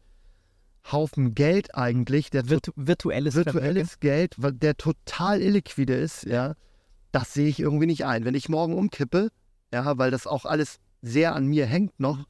Haufen Geld eigentlich, der Virtu virtuelles, virtuelles Geld, der total illiquide ist, ja, das sehe ich irgendwie nicht ein. Wenn ich morgen umkippe, ja, weil das auch alles sehr an mir hängt noch,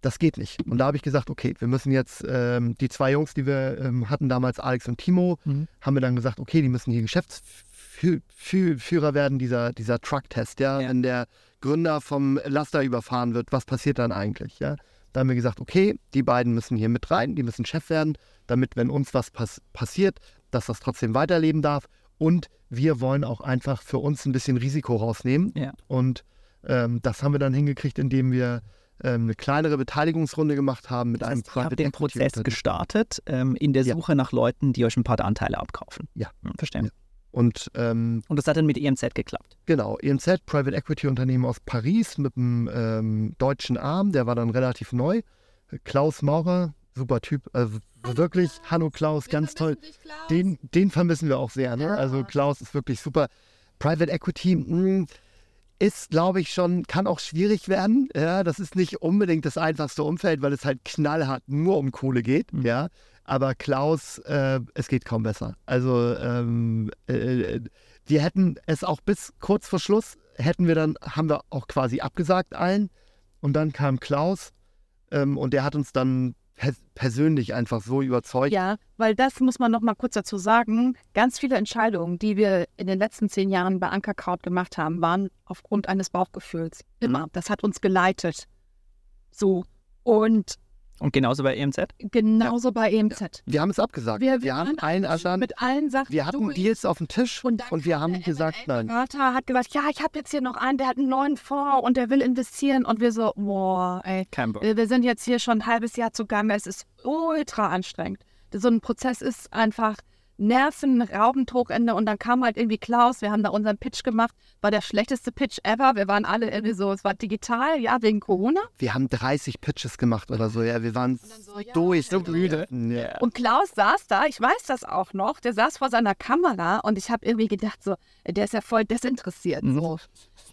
das geht nicht. Und da habe ich gesagt, okay, wir müssen jetzt ähm, die zwei Jungs, die wir ähm, hatten damals, Alex und Timo, Mhm. haben wir dann gesagt, okay, die müssen hier Geschäftsführer werden, dieser, dieser Truck-Test, ja? Ja. wenn der Gründer vom Laster überfahren wird, was passiert dann eigentlich, ja? Da haben wir gesagt, okay, die beiden müssen hier mit rein, die müssen Chef werden, damit, wenn uns was pass passiert, dass das trotzdem weiterleben darf. Und wir wollen auch einfach für uns ein bisschen Risiko rausnehmen. Ja. Und ähm, das haben wir dann hingekriegt, indem wir ähm, eine kleinere Beteiligungsrunde gemacht haben mit Das einem heißt, ihr habt den Equity Prozess Unternehmen. gestartet ähm, in der Ja. Suche nach Leuten, die euch ein paar der Anteile abkaufen. Ja. Hm, verstehe. Ja. Und ähm, Und das hat dann mit EMZ geklappt. Genau, EMZ, Private Equity Unternehmen aus Paris mit einem ähm, deutschen Arm, der war dann relativ neu. Klaus Maurer, super Typ, also wirklich, Hanno Klaus, ganz toll. Den, den vermissen wir auch sehr, ne? Also Klaus ist wirklich super. Private Equity mh, ist, glaube ich, schon, kann auch schwierig werden. Ja, das ist nicht unbedingt das einfachste Umfeld, weil es halt knallhart nur um Kohle geht, Mhm. ja. Aber Klaus, äh, es geht kaum besser. Also ähm, äh, wir hätten es auch bis kurz vor Schluss, hätten wir dann, haben wir auch quasi abgesagt allen. Und dann kam Klaus ähm, und der hat uns dann persönlich einfach so überzeugt. Ja, weil das muss man noch mal kurz dazu sagen. Ganz viele Entscheidungen, die wir in den letzten zehn Jahren bei Ankerkraut gemacht haben, waren aufgrund eines Bauchgefühls. Immer. Das hat uns geleitet. So. Und Und genauso bei EMZ? genauso bei EMZ. Wir haben es abgesagt. Wir, Wir, haben allen anderen, mit allen Sachen wir hatten. Deals auf dem Tisch Und und, wir haben der gesagt, nein. Berater hat gesagt, ja, ich habe jetzt hier noch einen, der hat einen neuen Fonds und der will investieren. Und wir so, boah, ey, Kein Bock. wir wir sind jetzt hier schon ein halbes Jahr zugange. Es ist ultra anstrengend. So ein Prozess ist einfach nervenraubend hoch Ende. Und dann kam halt irgendwie Klaus, wir haben da unseren Pitch gemacht. War der schlechteste Pitch ever. Wir waren alle irgendwie so, es war digital, ja, wegen Corona. Wir haben 30 Pitches gemacht oder so, ja. Wir waren so, ja, durch. so müde. Ja. Und Klaus saß da, ich weiß das auch noch, der saß vor seiner Kamera und ich habe irgendwie gedacht, so, der ist ja voll desinteressiert. Mhm. So.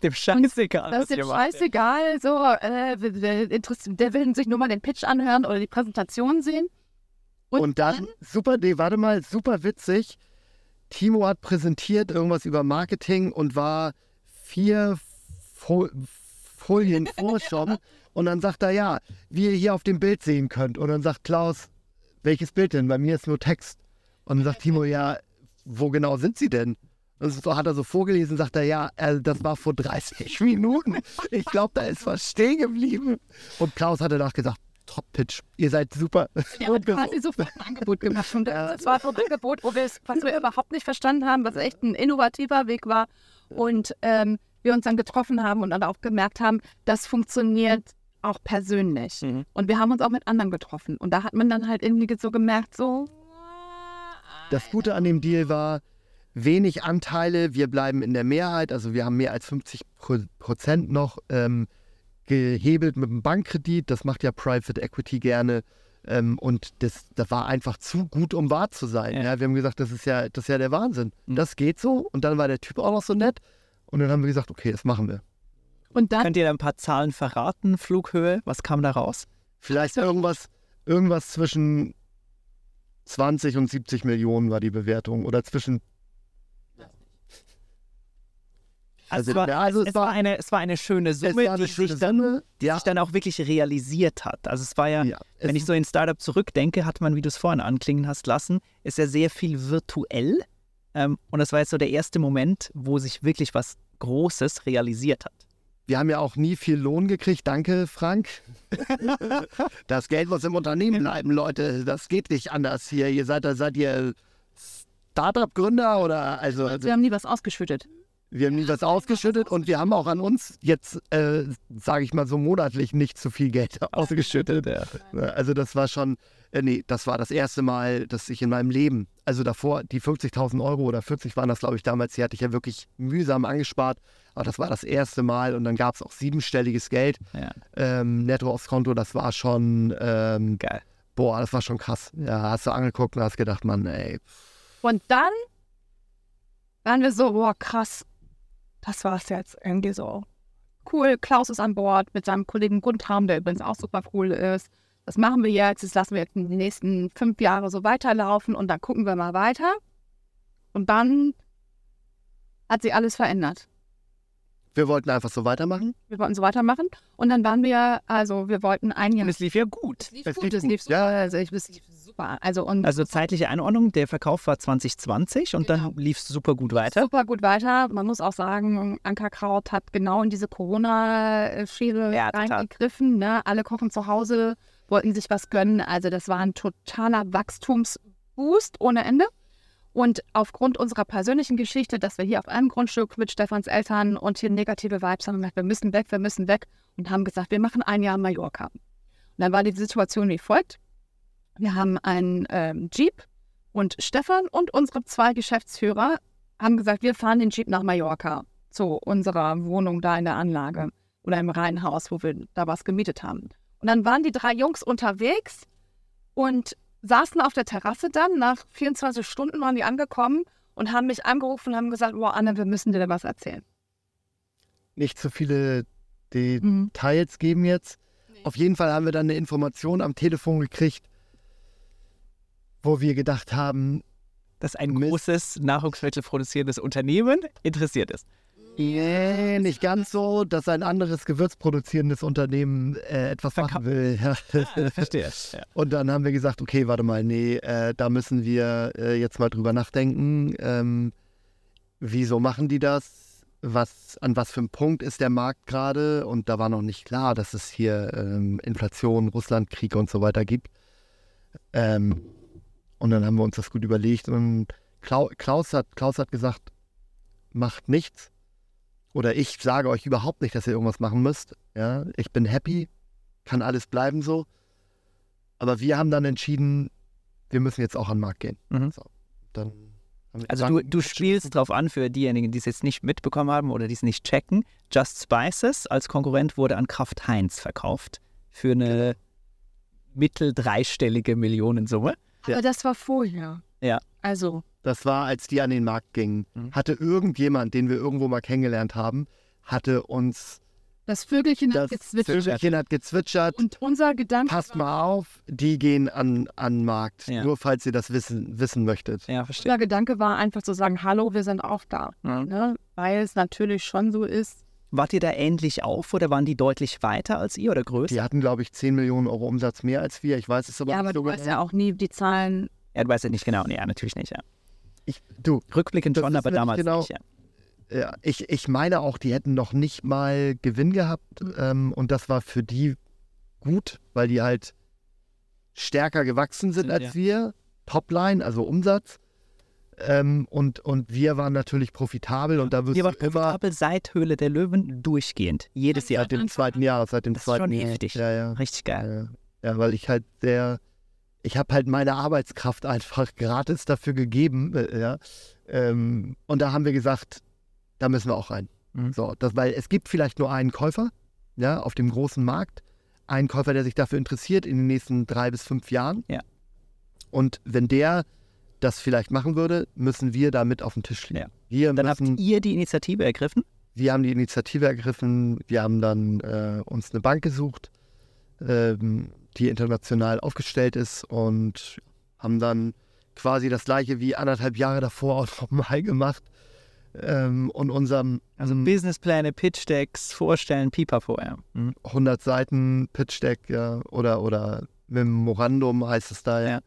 Dem scheißegal. Das ist dem scheißegal, so, äh, der will sich nur mal den Pitch anhören oder die Präsentation sehen. Und dann, super, nee, warte mal, super witzig. Timo hat präsentiert irgendwas über Marketing und war vier Fo Folien vor schon. Und dann sagt er, ja, wie ihr hier auf dem Bild sehen könnt. Und dann sagt Klaus, welches Bild denn? Bei mir ist nur Text. Und dann sagt Timo, ja, wo genau sind sie denn? Und so hat er so vorgelesen, sagt er, ja, äh, das war vor 30 Minuten. Ich glaube, da ist was stehen geblieben. Und Klaus hat danach gesagt, Top-Pitch, ihr seid super. Der hat quasi sofort ein Angebot gemacht. Und das war ein Angebot, wo wir es, was wir überhaupt nicht verstanden haben, was echt ein innovativer Weg war. Und ähm, wir uns dann getroffen haben und dann auch gemerkt haben, das funktioniert auch persönlich. Mhm. Und wir haben uns auch mit anderen getroffen. Und da hat man dann halt irgendwie so gemerkt, so. Das Gute an dem Deal war, wenig Anteile, wir bleiben in der Mehrheit, also wir haben mehr als 50 Pro- Prozent noch ähm, gehebelt mit dem Bankkredit, das macht ja Private Equity gerne ähm, und das, das war einfach zu gut, um wahr zu sein. Ja. Ja. wir haben gesagt, das ist ja, das ist ja der Wahnsinn. Mhm. Das geht so und dann war der Typ auch noch so nett und dann haben wir gesagt, okay, das machen wir. Und dann Könnt ihr da ein paar Zahlen verraten? Flughöhe, was kam da raus? Vielleicht irgendwas, irgendwas zwischen 20 und 70 Millionen war die Bewertung oder zwischen Also, es, war, ja, also es, es war war- eine, es war eine schöne es Summe, war eine die schöne sich dann, Summe. die Ja, sich dann auch wirklich realisiert hat. Also es war ja, ja. wenn Es- ich so in Startup zurückdenke, hat man, wie du es vorhin anklingen hast lassen, ist ja sehr viel virtuell. Ähm, und das war jetzt so der erste Moment, wo sich wirklich was Großes realisiert hat. Wir haben ja auch nie viel Lohn gekriegt. Danke, Frank. das Geld muss im Unternehmen bleiben, Leute. Das geht nicht anders hier. Ihr seid, da seid ihr Startup-Gründer oder also, also wir haben nie was ausgeschüttet. Wir haben nie was ausgeschüttet und wir haben auch an uns jetzt, äh, sage ich mal so monatlich, nicht zu viel Geld ausgeschüttet. Also das war schon, äh, nee, das war das erste Mal, dass ich in meinem Leben, also davor, die 50.000 Euro oder 40 waren das, glaube ich, damals, die hatte ich ja wirklich mühsam angespart. Aber das war das erste Mal und dann gab es auch siebenstelliges Geld Ja, ähm, netto aufs Konto. Das war schon, ähm, geil. boah, das war schon krass. Ja, hast du angeguckt und hast gedacht, Mann, ey, Und dann waren wir so, boah, krass, das war's jetzt irgendwie so. Cool, Klaus ist an Bord mit seinem Kollegen Guntram, der übrigens auch super cool ist. Das machen wir jetzt, das lassen wir jetzt die nächsten fünf Jahre so weiterlaufen und dann gucken wir mal weiter. Und dann hat sich alles verändert. wir wollten einfach so weitermachen. Wir wollten so weitermachen und dann waren wir, also wir wollten ein Jahr. Und es lief ja gut. lief es gut, lief es gut, lief super, ja. also ich, es lief super. Also und Also zeitliche Einordnung, der Verkauf war 2020 und Genau. dann lief es super gut weiter. super gut weiter. Man muss auch sagen, Ankerkraut hat genau in diese Corona-Schere Ja, reingegriffen. Ne? Alle kochen zu Hause, wollten sich was gönnen. Also das war ein totaler Wachstumsboost ohne Ende. Und aufgrund unserer persönlichen Geschichte, dass wir hier auf einem Grundstück mit Stefans Eltern und hier negative Vibes haben, gesagt, wir müssen weg, wir müssen weg. und haben gesagt, wir machen ein Jahr Mallorca. Und dann war die Situation wie folgt. Wir haben einen ähm, Jeep und Stefan und unsere zwei Geschäftsführer haben gesagt, wir fahren den Jeep nach Mallorca zu unserer Wohnung da in der Anlage oder im Reihenhaus, wo wir da was gemietet haben. Und dann waren die drei Jungs unterwegs und saßen auf der Terrasse dann. Nach 24 Stunden waren die angekommen und haben mich angerufen und haben gesagt, boah, Anne, wir müssen dir was erzählen. Nicht zu viele Details geben jetzt. Auf jeden Fall haben wir dann eine Information am Telefon gekriegt, wo wir gedacht haben, Dass ein Mist. großes Nahrungsmittel produzierendes Unternehmen interessiert ist. nee, nicht ganz so, dass ein anderes gewürzproduzierendes Unternehmen äh, etwas Verkau- machen will. Ah, verstehe. Ja. Und dann haben wir gesagt, okay, warte mal, nee, äh, da müssen wir äh, jetzt mal drüber nachdenken. Ähm, wieso machen die das? Was, an was für einem Punkt ist der Markt gerade? Und da war noch nicht klar, dass es hier ähm, Inflation, Russlandkrieg und so weiter gibt. Ähm, und dann haben wir uns das gut überlegt. Und Klau Klaus, hat, Klaus hat gesagt, macht nichts. Oder ich sage euch überhaupt nicht, dass ihr irgendwas machen müsst. Ja, ich bin happy, kann alles bleiben so. Aber wir haben dann entschieden, wir müssen jetzt auch an den Markt gehen. Mhm. So, dann Also du, du spielst drauf an für diejenigen, die es jetzt nicht mitbekommen haben oder die es nicht checken. Just Spices als Konkurrent wurde an Kraft Heinz verkauft für eine mittel dreistellige Millionensumme. Ja. Aber das war vorher. Ja. Also, Das war, als die an den Markt gingen. Mhm. Hatte irgendjemand, den wir irgendwo mal kennengelernt haben, hatte uns das Vögelchen das hat gezwitschert. Vögelchen hat gezwitschert. Und unser Gedanke Passt war, mal auf, die gehen an, an den Markt. Ja. Nur falls ihr das wissen, wissen möchtet. Ja, verstehe. unser Gedanke war einfach zu sagen, hallo, wir sind auch da. Mhm. Ne? Weil es natürlich schon so ist, Wart ihr da ähnlich auf oder waren die deutlich weiter als ihr oder größer? Die hatten, glaube ich, 10 Millionen Euro Umsatz mehr als wir. Ich weiß es aber ja, nicht aber so du weißt genau. ja auch nie die Zahlen. Ja, du weißt ja nicht genau. Nee, ja, natürlich nicht. Ja. Ich, du, Rückblickend schon, aber damals genau. nicht. Ja. Ja, ich, ich meine auch, die hätten noch nicht mal Gewinn gehabt ähm, und das war für die gut, weil die halt stärker gewachsen sind Sind, als ja. wir, Topline, also Umsatz. Ähm, und, und wir waren natürlich profitabel und da wirst Ihr du immer profitabel seit Höhle der Löwen durchgehend. Jedes Jahr. seit dem zweiten Jahr, seit dem Das ist zweiten schon Jahr. heftig. Ja, ja. Richtig geil. Ja, ja, weil ich halt sehr, ich habe halt meine Arbeitskraft einfach gratis dafür gegeben, äh, ja. Ähm, und da haben wir gesagt, da müssen wir auch rein. Mhm. So, das, weil es gibt vielleicht nur einen Käufer, ja, auf dem großen Markt, einen Käufer, der sich dafür interessiert in den nächsten drei bis fünf Jahren. Ja. Und wenn der das vielleicht machen würde, müssen wir da mit auf den Tisch liegen. Ja. Dann habt müssen, ihr die Initiative ergriffen. wir haben die Initiative ergriffen, wir haben dann äh, uns eine Bank gesucht, ähm, die international aufgestellt ist und haben dann quasi das gleiche wie anderthalb Jahre davor auch nochmal gemacht. Ähm, und unserem Also ähm, Businesspläne, Pitch-Decks, Vorstellen, Pipapo. Ja. Mhm. 100 Seiten Pitch Deck ja, oder, oder Memorandum heißt es da ja. Ja.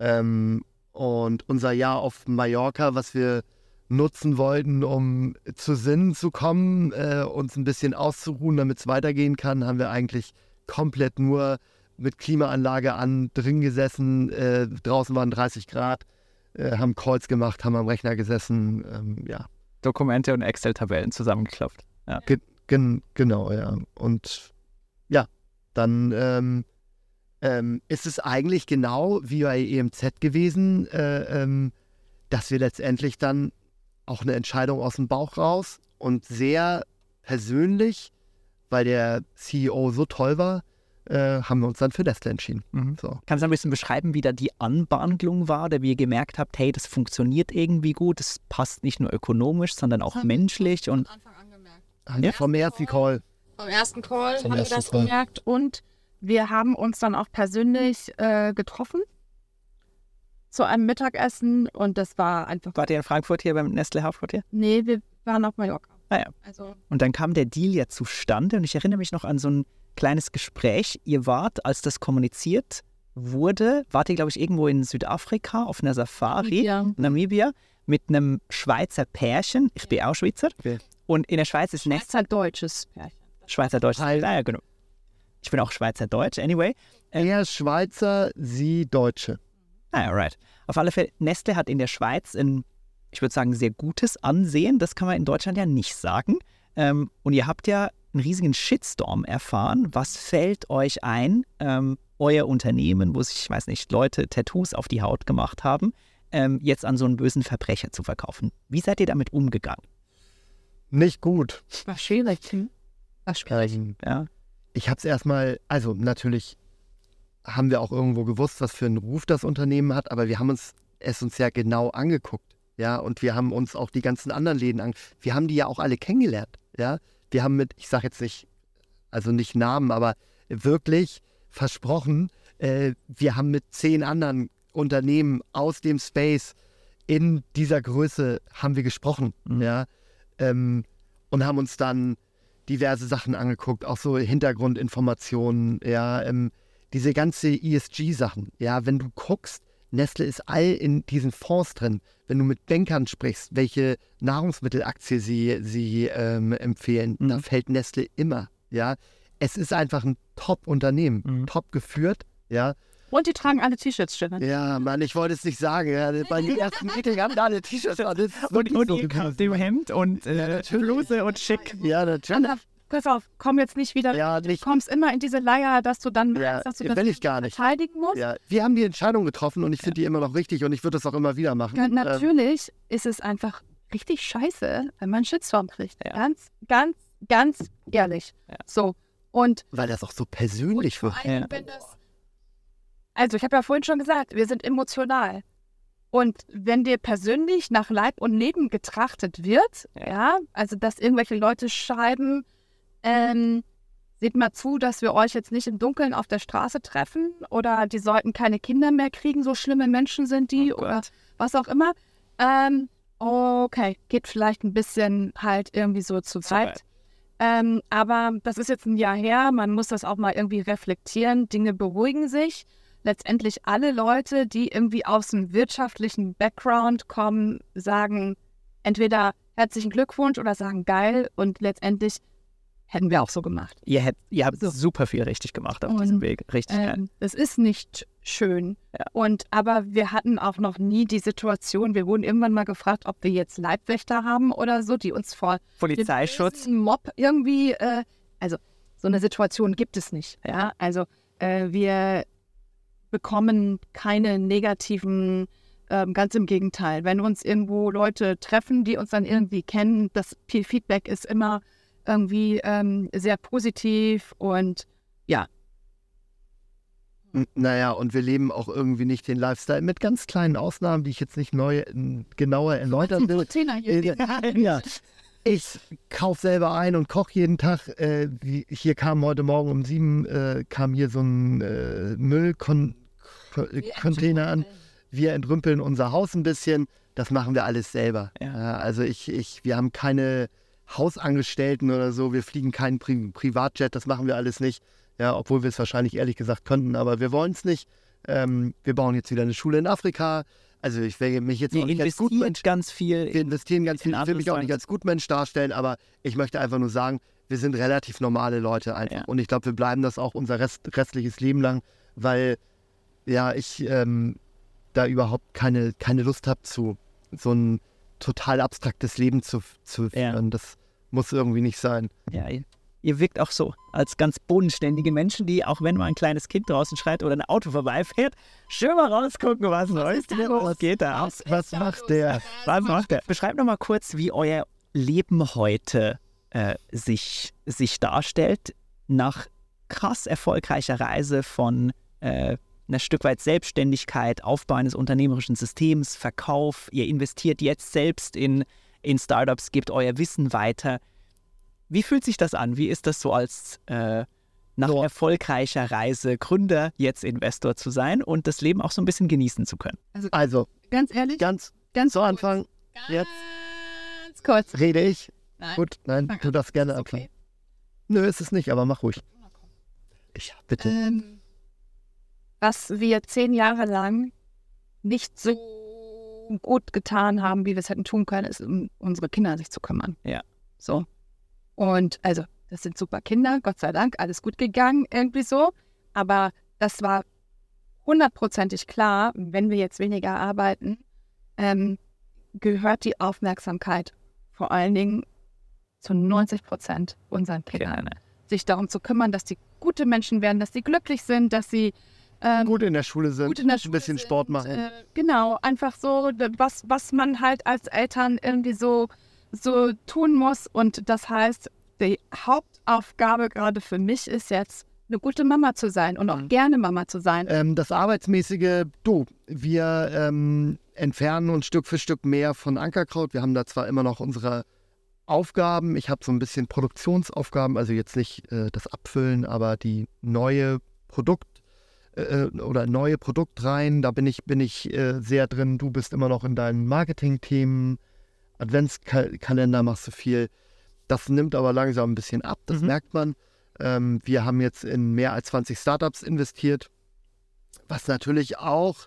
Ähm, und unser Jahr auf Mallorca, was wir nutzen wollten, um zu Sinnen zu kommen, äh, uns ein bisschen auszuruhen, damit es weitergehen kann, haben wir eigentlich komplett nur mit Klimaanlage an drin gesessen. Äh, draußen waren 30 Grad, äh, haben Calls gemacht, haben am Rechner gesessen. Ähm, ja, Dokumente und Excel-Tabellen zusammengeklopft. Gen genau, ja. Und ja, dann ähm, ähm, ist es eigentlich genau wie bei EMZ gewesen, äh, ähm, dass wir letztendlich dann auch eine Entscheidung aus dem Bauch raus und sehr persönlich, weil der CEO so toll war, äh, haben wir uns dann für Nestle entschieden. Mhm. So. Kannst du ein bisschen beschreiben, wie da die Anbandlung war, wie ihr gemerkt habt, hey, das funktioniert irgendwie gut, das passt nicht nur ökonomisch, sondern auch menschlich und Anfang an gemerkt. Haben Ja. wir vom ersten Call. Vom ersten Call Vom haben wir ersten das Call. gemerkt und wir haben uns dann auch persönlich äh, getroffen zu einem Mittagessen und das war einfach. wart ihr in Frankfurt hier beim Nestle Hauptquartier? Nee, wir waren auf Mallorca. Ah ja. Also Und dann kam der Deal ja zustande und ich erinnere mich noch an so ein kleines Gespräch. Ihr wart, als das kommuniziert wurde, wart ihr, glaube ich, irgendwo in Südafrika auf einer Safari, Ja. Namibia, mit einem Schweizer Pärchen. Ich bin auch Schweizer. Okay. Und in der Schweiz ist Nestle Schweizer deutsches Pärchen. Schweizerdeutsch. Teil- Ah, ja, genau. Ich bin auch Schweizerdeutsch, anyway. Er Schweizer, sie Deutsche. Ah, alright. Auf alle Fälle, Nestle hat in der Schweiz ein, ich würde sagen, sehr gutes Ansehen. Das kann man in Deutschland ja nicht sagen. Ähm, und ihr habt ja einen riesigen Shitstorm erfahren. Was fällt euch ein, ähm, euer Unternehmen, wo sich, ich weiß nicht, Leute Tattoos auf die Haut gemacht haben, ähm, jetzt an so einen bösen Verbrecher zu verkaufen? Wie seid ihr damit umgegangen? Nicht gut. War schwierig. Hm? War schwierig. Ähm, Ja, ich habe es erstmal, also natürlich haben wir auch irgendwo gewusst, was für einen Ruf das Unternehmen hat, aber wir haben uns es uns ja genau angeguckt. Ja, und wir haben uns auch die ganzen anderen Läden an. Wir haben die ja auch alle kennengelernt. Ja, wir haben mit, ich sage jetzt nicht, also nicht Namen, aber wirklich versprochen, äh, wir haben mit zehn anderen Unternehmen aus dem Space in dieser Größe haben wir gesprochen. Mhm. Ja, ähm, und haben uns dann diverse Sachen angeguckt, auch so Hintergrundinformationen, ja, ähm, diese ganze ESG-Sachen. Ja, wenn du guckst, Nestle ist all in diesen Fonds drin. Wenn du mit Bankern sprichst, welche Nahrungsmittelaktie sie, sie ähm, empfehlen, Mhm. da fällt Nestle immer. Ja, es ist einfach ein Top-Unternehmen, Mhm. top geführt. Ja, Und die tragen alle T-Shirts, Stefan. ja, Mann, ich wollte es nicht sagen. Ja, bei den ersten Meeting haben da alle T-Shirts an. Das ist Und, wirklich und so Hemd und äh. Bluse und schick. Ja, natürlich. Pass auf, komm jetzt nicht wieder. Ja, Du nicht. kommst immer in diese Leier, dass du dann Ja, dass du das will ich gar nicht. verteidigen musst. Ja, wir haben die Entscheidung getroffen und ich finde die immer noch richtig und ich würde das auch immer wieder machen. Ja, Ähm, natürlich ist es einfach richtig scheiße, wenn man einen Shitstorm kriegt. Ja. Ganz, ganz, ganz ehrlich. Ja. So. Und weil das auch so persönlich vor wird. allem, Ja. wenn das. Also, ich habe ja vorhin schon gesagt, wir sind emotional. Und wenn dir persönlich nach Leib und Leben getrachtet wird, Ja. also dass irgendwelche Leute schreiben, ähm, seht mal zu, dass wir euch jetzt nicht im Dunkeln auf der Straße treffen oder die sollten keine Kinder mehr kriegen, so schlimme Menschen sind die Oh oder was auch immer. Ähm, okay, geht vielleicht ein bisschen halt irgendwie so zu weit. Ähm, aber das ist jetzt ein Jahr her, man muss das auch mal irgendwie reflektieren. Dinge beruhigen sich. Letztendlich alle Leute, die irgendwie aus dem wirtschaftlichen Background kommen, sagen entweder herzlichen Glückwunsch oder sagen geil und letztendlich hätten wir auch so gemacht. Ihr, hätt, ihr habt So. super viel richtig gemacht auf Und, diesem Weg. Richtig geil. Ähm, das ist nicht schön. Ja. Und aber wir hatten auch noch nie die Situation, wir wurden irgendwann mal gefragt, ob wir jetzt Leibwächter haben oder so, die uns vor Polizeischutz. dem Mob irgendwie, äh, also so eine Situation gibt es nicht. Ja, also äh, wir bekommen keine negativen, ähm, ganz im Gegenteil. Wenn uns irgendwo Leute treffen, die uns dann irgendwie kennen, das Feedback ist immer irgendwie ähm, sehr positiv und N- Naja, und wir leben auch irgendwie nicht den Lifestyle mit ganz kleinen Ausnahmen, die ich jetzt nicht neu, genauer erläutern will. Tina hier. Äh, ja. Ich kaufe selber ein und koche jeden Tag. Äh, hier kam heute Morgen um sieben äh, kam hier so ein äh, Müllcontainer an. Wir entrümpeln unser Haus ein bisschen. Das machen wir alles selber. Ja. Ja, also ich, ich, wir haben keine Hausangestellten oder so. Wir fliegen keinen Pri Privatjet. Das machen wir alles nicht. Ja, obwohl wir es wahrscheinlich ehrlich gesagt könnten, aber wir wollen es nicht. Ähm, wir bauen jetzt wieder eine Schule in Afrika. Also ich will mich jetzt auch nicht als Gutmensch ganz viel. wir investieren ganz viel. Ich will mich auch nicht als Gutmensch darstellen, aber ich möchte einfach nur sagen, wir sind relativ normale Leute einfach. Ja. Und ich glaube, wir bleiben das auch unser Rest, restliches Leben lang, weil ja, ich ähm, da überhaupt keine, keine Lust habe, zu so ein total abstraktes Leben zu, zu Ja. führen. Das muss irgendwie nicht sein. Ja, ihr, wirkt auch so als ganz bodenständige Menschen, die, auch wenn mal ein kleines Kind draußen schreit oder ein Auto vorbeifährt, schön mal rausgucken, was Neues was geht da ab. Was macht der? Was macht der? Beschreibt noch mal kurz, wie euer Leben heute äh, sich, sich darstellt nach krass erfolgreicher Reise von äh, einer Stück weit Selbstständigkeit, Aufbau eines unternehmerischen Systems, Verkauf. Ihr investiert jetzt selbst in, in Startups, gebt euer Wissen weiter. Wie fühlt sich das an? Wie ist das so als äh, nach So. erfolgreicher Reise Gründer jetzt Investor zu sein und das Leben auch so ein bisschen genießen zu können? Also, Ganz ehrlich, ganz ganz zu Anfang jetzt Ganz kurz. rede ich. Nein. Gut, nein, Fang du darfst gerne anfangen. okay. Nö, ist es nicht, aber mach ruhig. Ich, bitte. Ähm, was wir zehn Jahre lang nicht so gut getan haben, wie wir es hätten tun können, ist, um unsere Kinder sich zu kümmern. Ja. So. Und also, das sind super Kinder, Gott sei Dank, alles gut gegangen, irgendwie so. Aber das war hundertprozentig klar, wenn wir jetzt weniger arbeiten, ähm, gehört die Aufmerksamkeit vor allen Dingen zu 90 Prozent unseren Kindern. Gerne. Sich darum zu kümmern, dass die gute Menschen werden, dass sie glücklich sind, dass sie ähm, Gut in der Schule sind, gut in der Schule ein bisschen sind, Sport machen. Äh, genau, einfach so, was, was man halt als Eltern irgendwie so, so tun muss. Und das heißt, die Hauptaufgabe gerade für mich ist jetzt, eine gute Mama zu sein und auch Mhm. gerne Mama zu sein. Ähm, das Arbeitsmäßige, du, wir ähm, entfernen uns Stück für Stück mehr von Ankerkraut. Wir haben da zwar immer noch unsere Aufgaben. Ich habe so ein bisschen Produktionsaufgaben, also jetzt nicht äh, das Abfüllen, aber die neue Produkt äh, oder neue Produktreihen, da bin ich, bin ich äh, sehr drin. Du bist immer noch in deinen Marketing-Themen, Adventskalender machst du viel. Das nimmt aber langsam ein bisschen ab, das Mhm. merkt man. Ähm, wir haben jetzt in mehr als 20 Startups investiert, was natürlich auch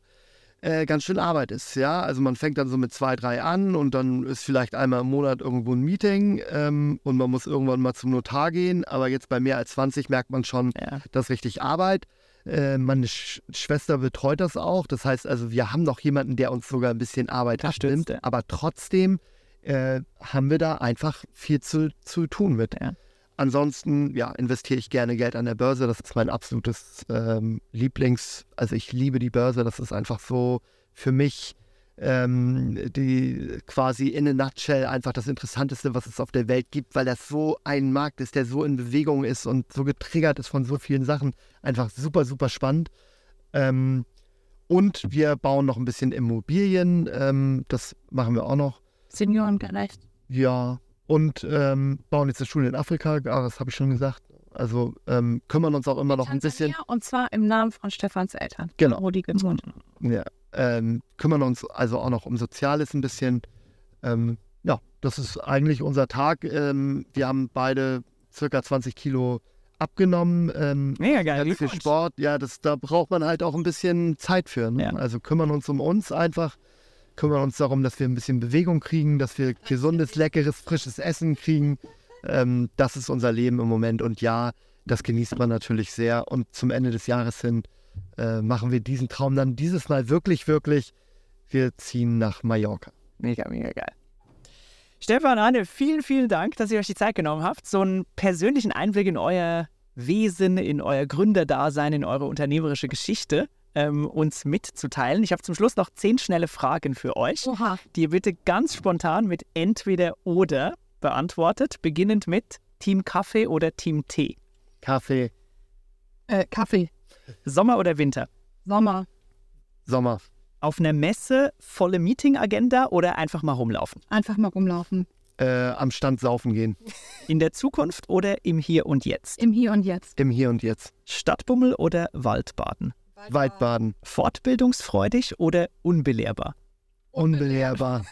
äh, ganz schön Arbeit ist. Ja, also man fängt dann so mit zwei, drei an und dann ist vielleicht einmal im Monat irgendwo ein Meeting ähm, und man muss irgendwann mal zum Notar gehen. Aber jetzt bei mehr als 20 merkt man schon, Ja. das ist richtig Arbeit. Äh, meine Sch Schwester betreut das auch. Das heißt also, wir haben noch jemanden, der uns sogar ein bisschen Arbeit abnimmt. Aber trotzdem äh, haben wir da einfach viel zu, zu tun mit. Ja. Ansonsten, ja, investiere ich gerne Geld an der Börse. Das ist mein absolutes ähm, Lieblings-, also ich liebe die Börse. Das ist einfach so für mich ähm, die quasi in a nutshell einfach das Interessanteste, was es auf der Welt gibt, weil das so ein Markt ist, der so in Bewegung ist und so getriggert ist von so vielen Sachen. Einfach super, super spannend. Ähm, und wir bauen noch ein bisschen Immobilien. Ähm, das machen wir auch noch. Seniorengerecht. Ja, und ähm, bauen jetzt eine Schule in Afrika, ah, das habe ich schon gesagt. Also ähm, kümmern uns auch immer noch ein bisschen, Tansania, Und zwar im Namen von Stefans Eltern. Genau. Wo die gewohnt ja, ähm, kümmern uns also auch noch um Soziales ein bisschen. Ähm, ja, das ist eigentlich unser Tag. Ähm, wir haben beide circa 20 Kilo abgenommen. Ähm, Mega geil. viel. Sport, ja, das, da braucht man halt auch ein bisschen Zeit für. Ne? Ja. Also kümmern uns um uns einfach, kümmern uns darum, dass wir ein bisschen Bewegung kriegen, dass wir gesundes, leckeres, frisches Essen kriegen. Ähm, das ist unser Leben im Moment und ja, das genießt man natürlich sehr. Und zum Ende des Jahres hin äh, machen wir diesen Traum dann dieses Mal wirklich, wirklich. Wir ziehen nach Mallorca. Mega, mega geil. Stefan, Anne, vielen, vielen Dank, dass ihr euch die Zeit genommen habt, so einen persönlichen Einblick in euer Wesen, in euer Gründerdasein, in eure unternehmerische Geschichte ähm, uns mitzuteilen. Ich habe zum Schluss noch zehn schnelle Fragen für euch, Oha. die ihr bitte ganz spontan mit entweder oder beantwortet, beginnend mit Team Kaffee oder Team Tee. Kaffee, Äh, Kaffee. Sommer oder Winter? Sommer. Sommer, Auf einer Messe volle Meeting-Agenda oder einfach mal rumlaufen? Einfach mal rumlaufen. äh, am Stand saufen gehen. In der Zukunft oder im Hier und Jetzt? Im Hier und Jetzt. Im Hier und Jetzt. Stadtbummel oder Waldbaden? Waldbaden. Fortbildungsfreudig oder unbelehrbar? Unbelehrbar.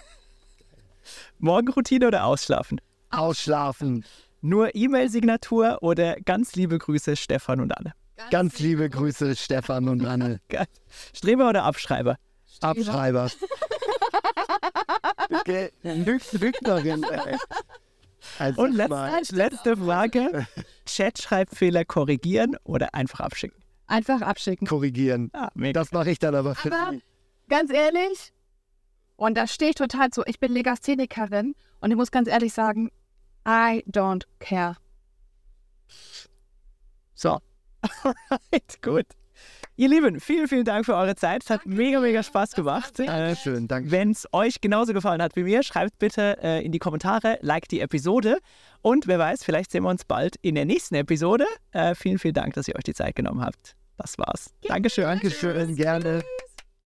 Morgenroutine oder ausschlafen? Ausschlafen. Nur E-Mail-Signatur oder ganz liebe Grüße Stefan und Anne? Ganz liebe Grüße, Stefan und Anne. Streber oder Abschreiber? Abschreiber. Okay, Lüg- Lügnerin. Also Und letzte, letzte Frage. Chatschreibfehler korrigieren oder einfach abschicken? Einfach abschicken. korrigieren. Ah, mega. Das mache ich dann aber für Aber- Sie. Ganz ehrlich. Und da stehe ich total zu. Ich bin Legasthenikerin und ich muss ganz ehrlich sagen, I don't care. So. Alright, gut. Ihr Lieben, vielen, vielen Dank für eure Zeit. Es hat mega, mega Spaß gemacht. Äh, Dankeschön, danke. Wenn es euch genauso gefallen hat wie mir, schreibt bitte äh, in die Kommentare, like die Episode. Und wer weiß, vielleicht sehen wir uns bald in der nächsten Episode. Äh, vielen, vielen Dank, dass ihr euch die Zeit genommen habt. Das war's. Dankeschön. Dankeschön, gerne.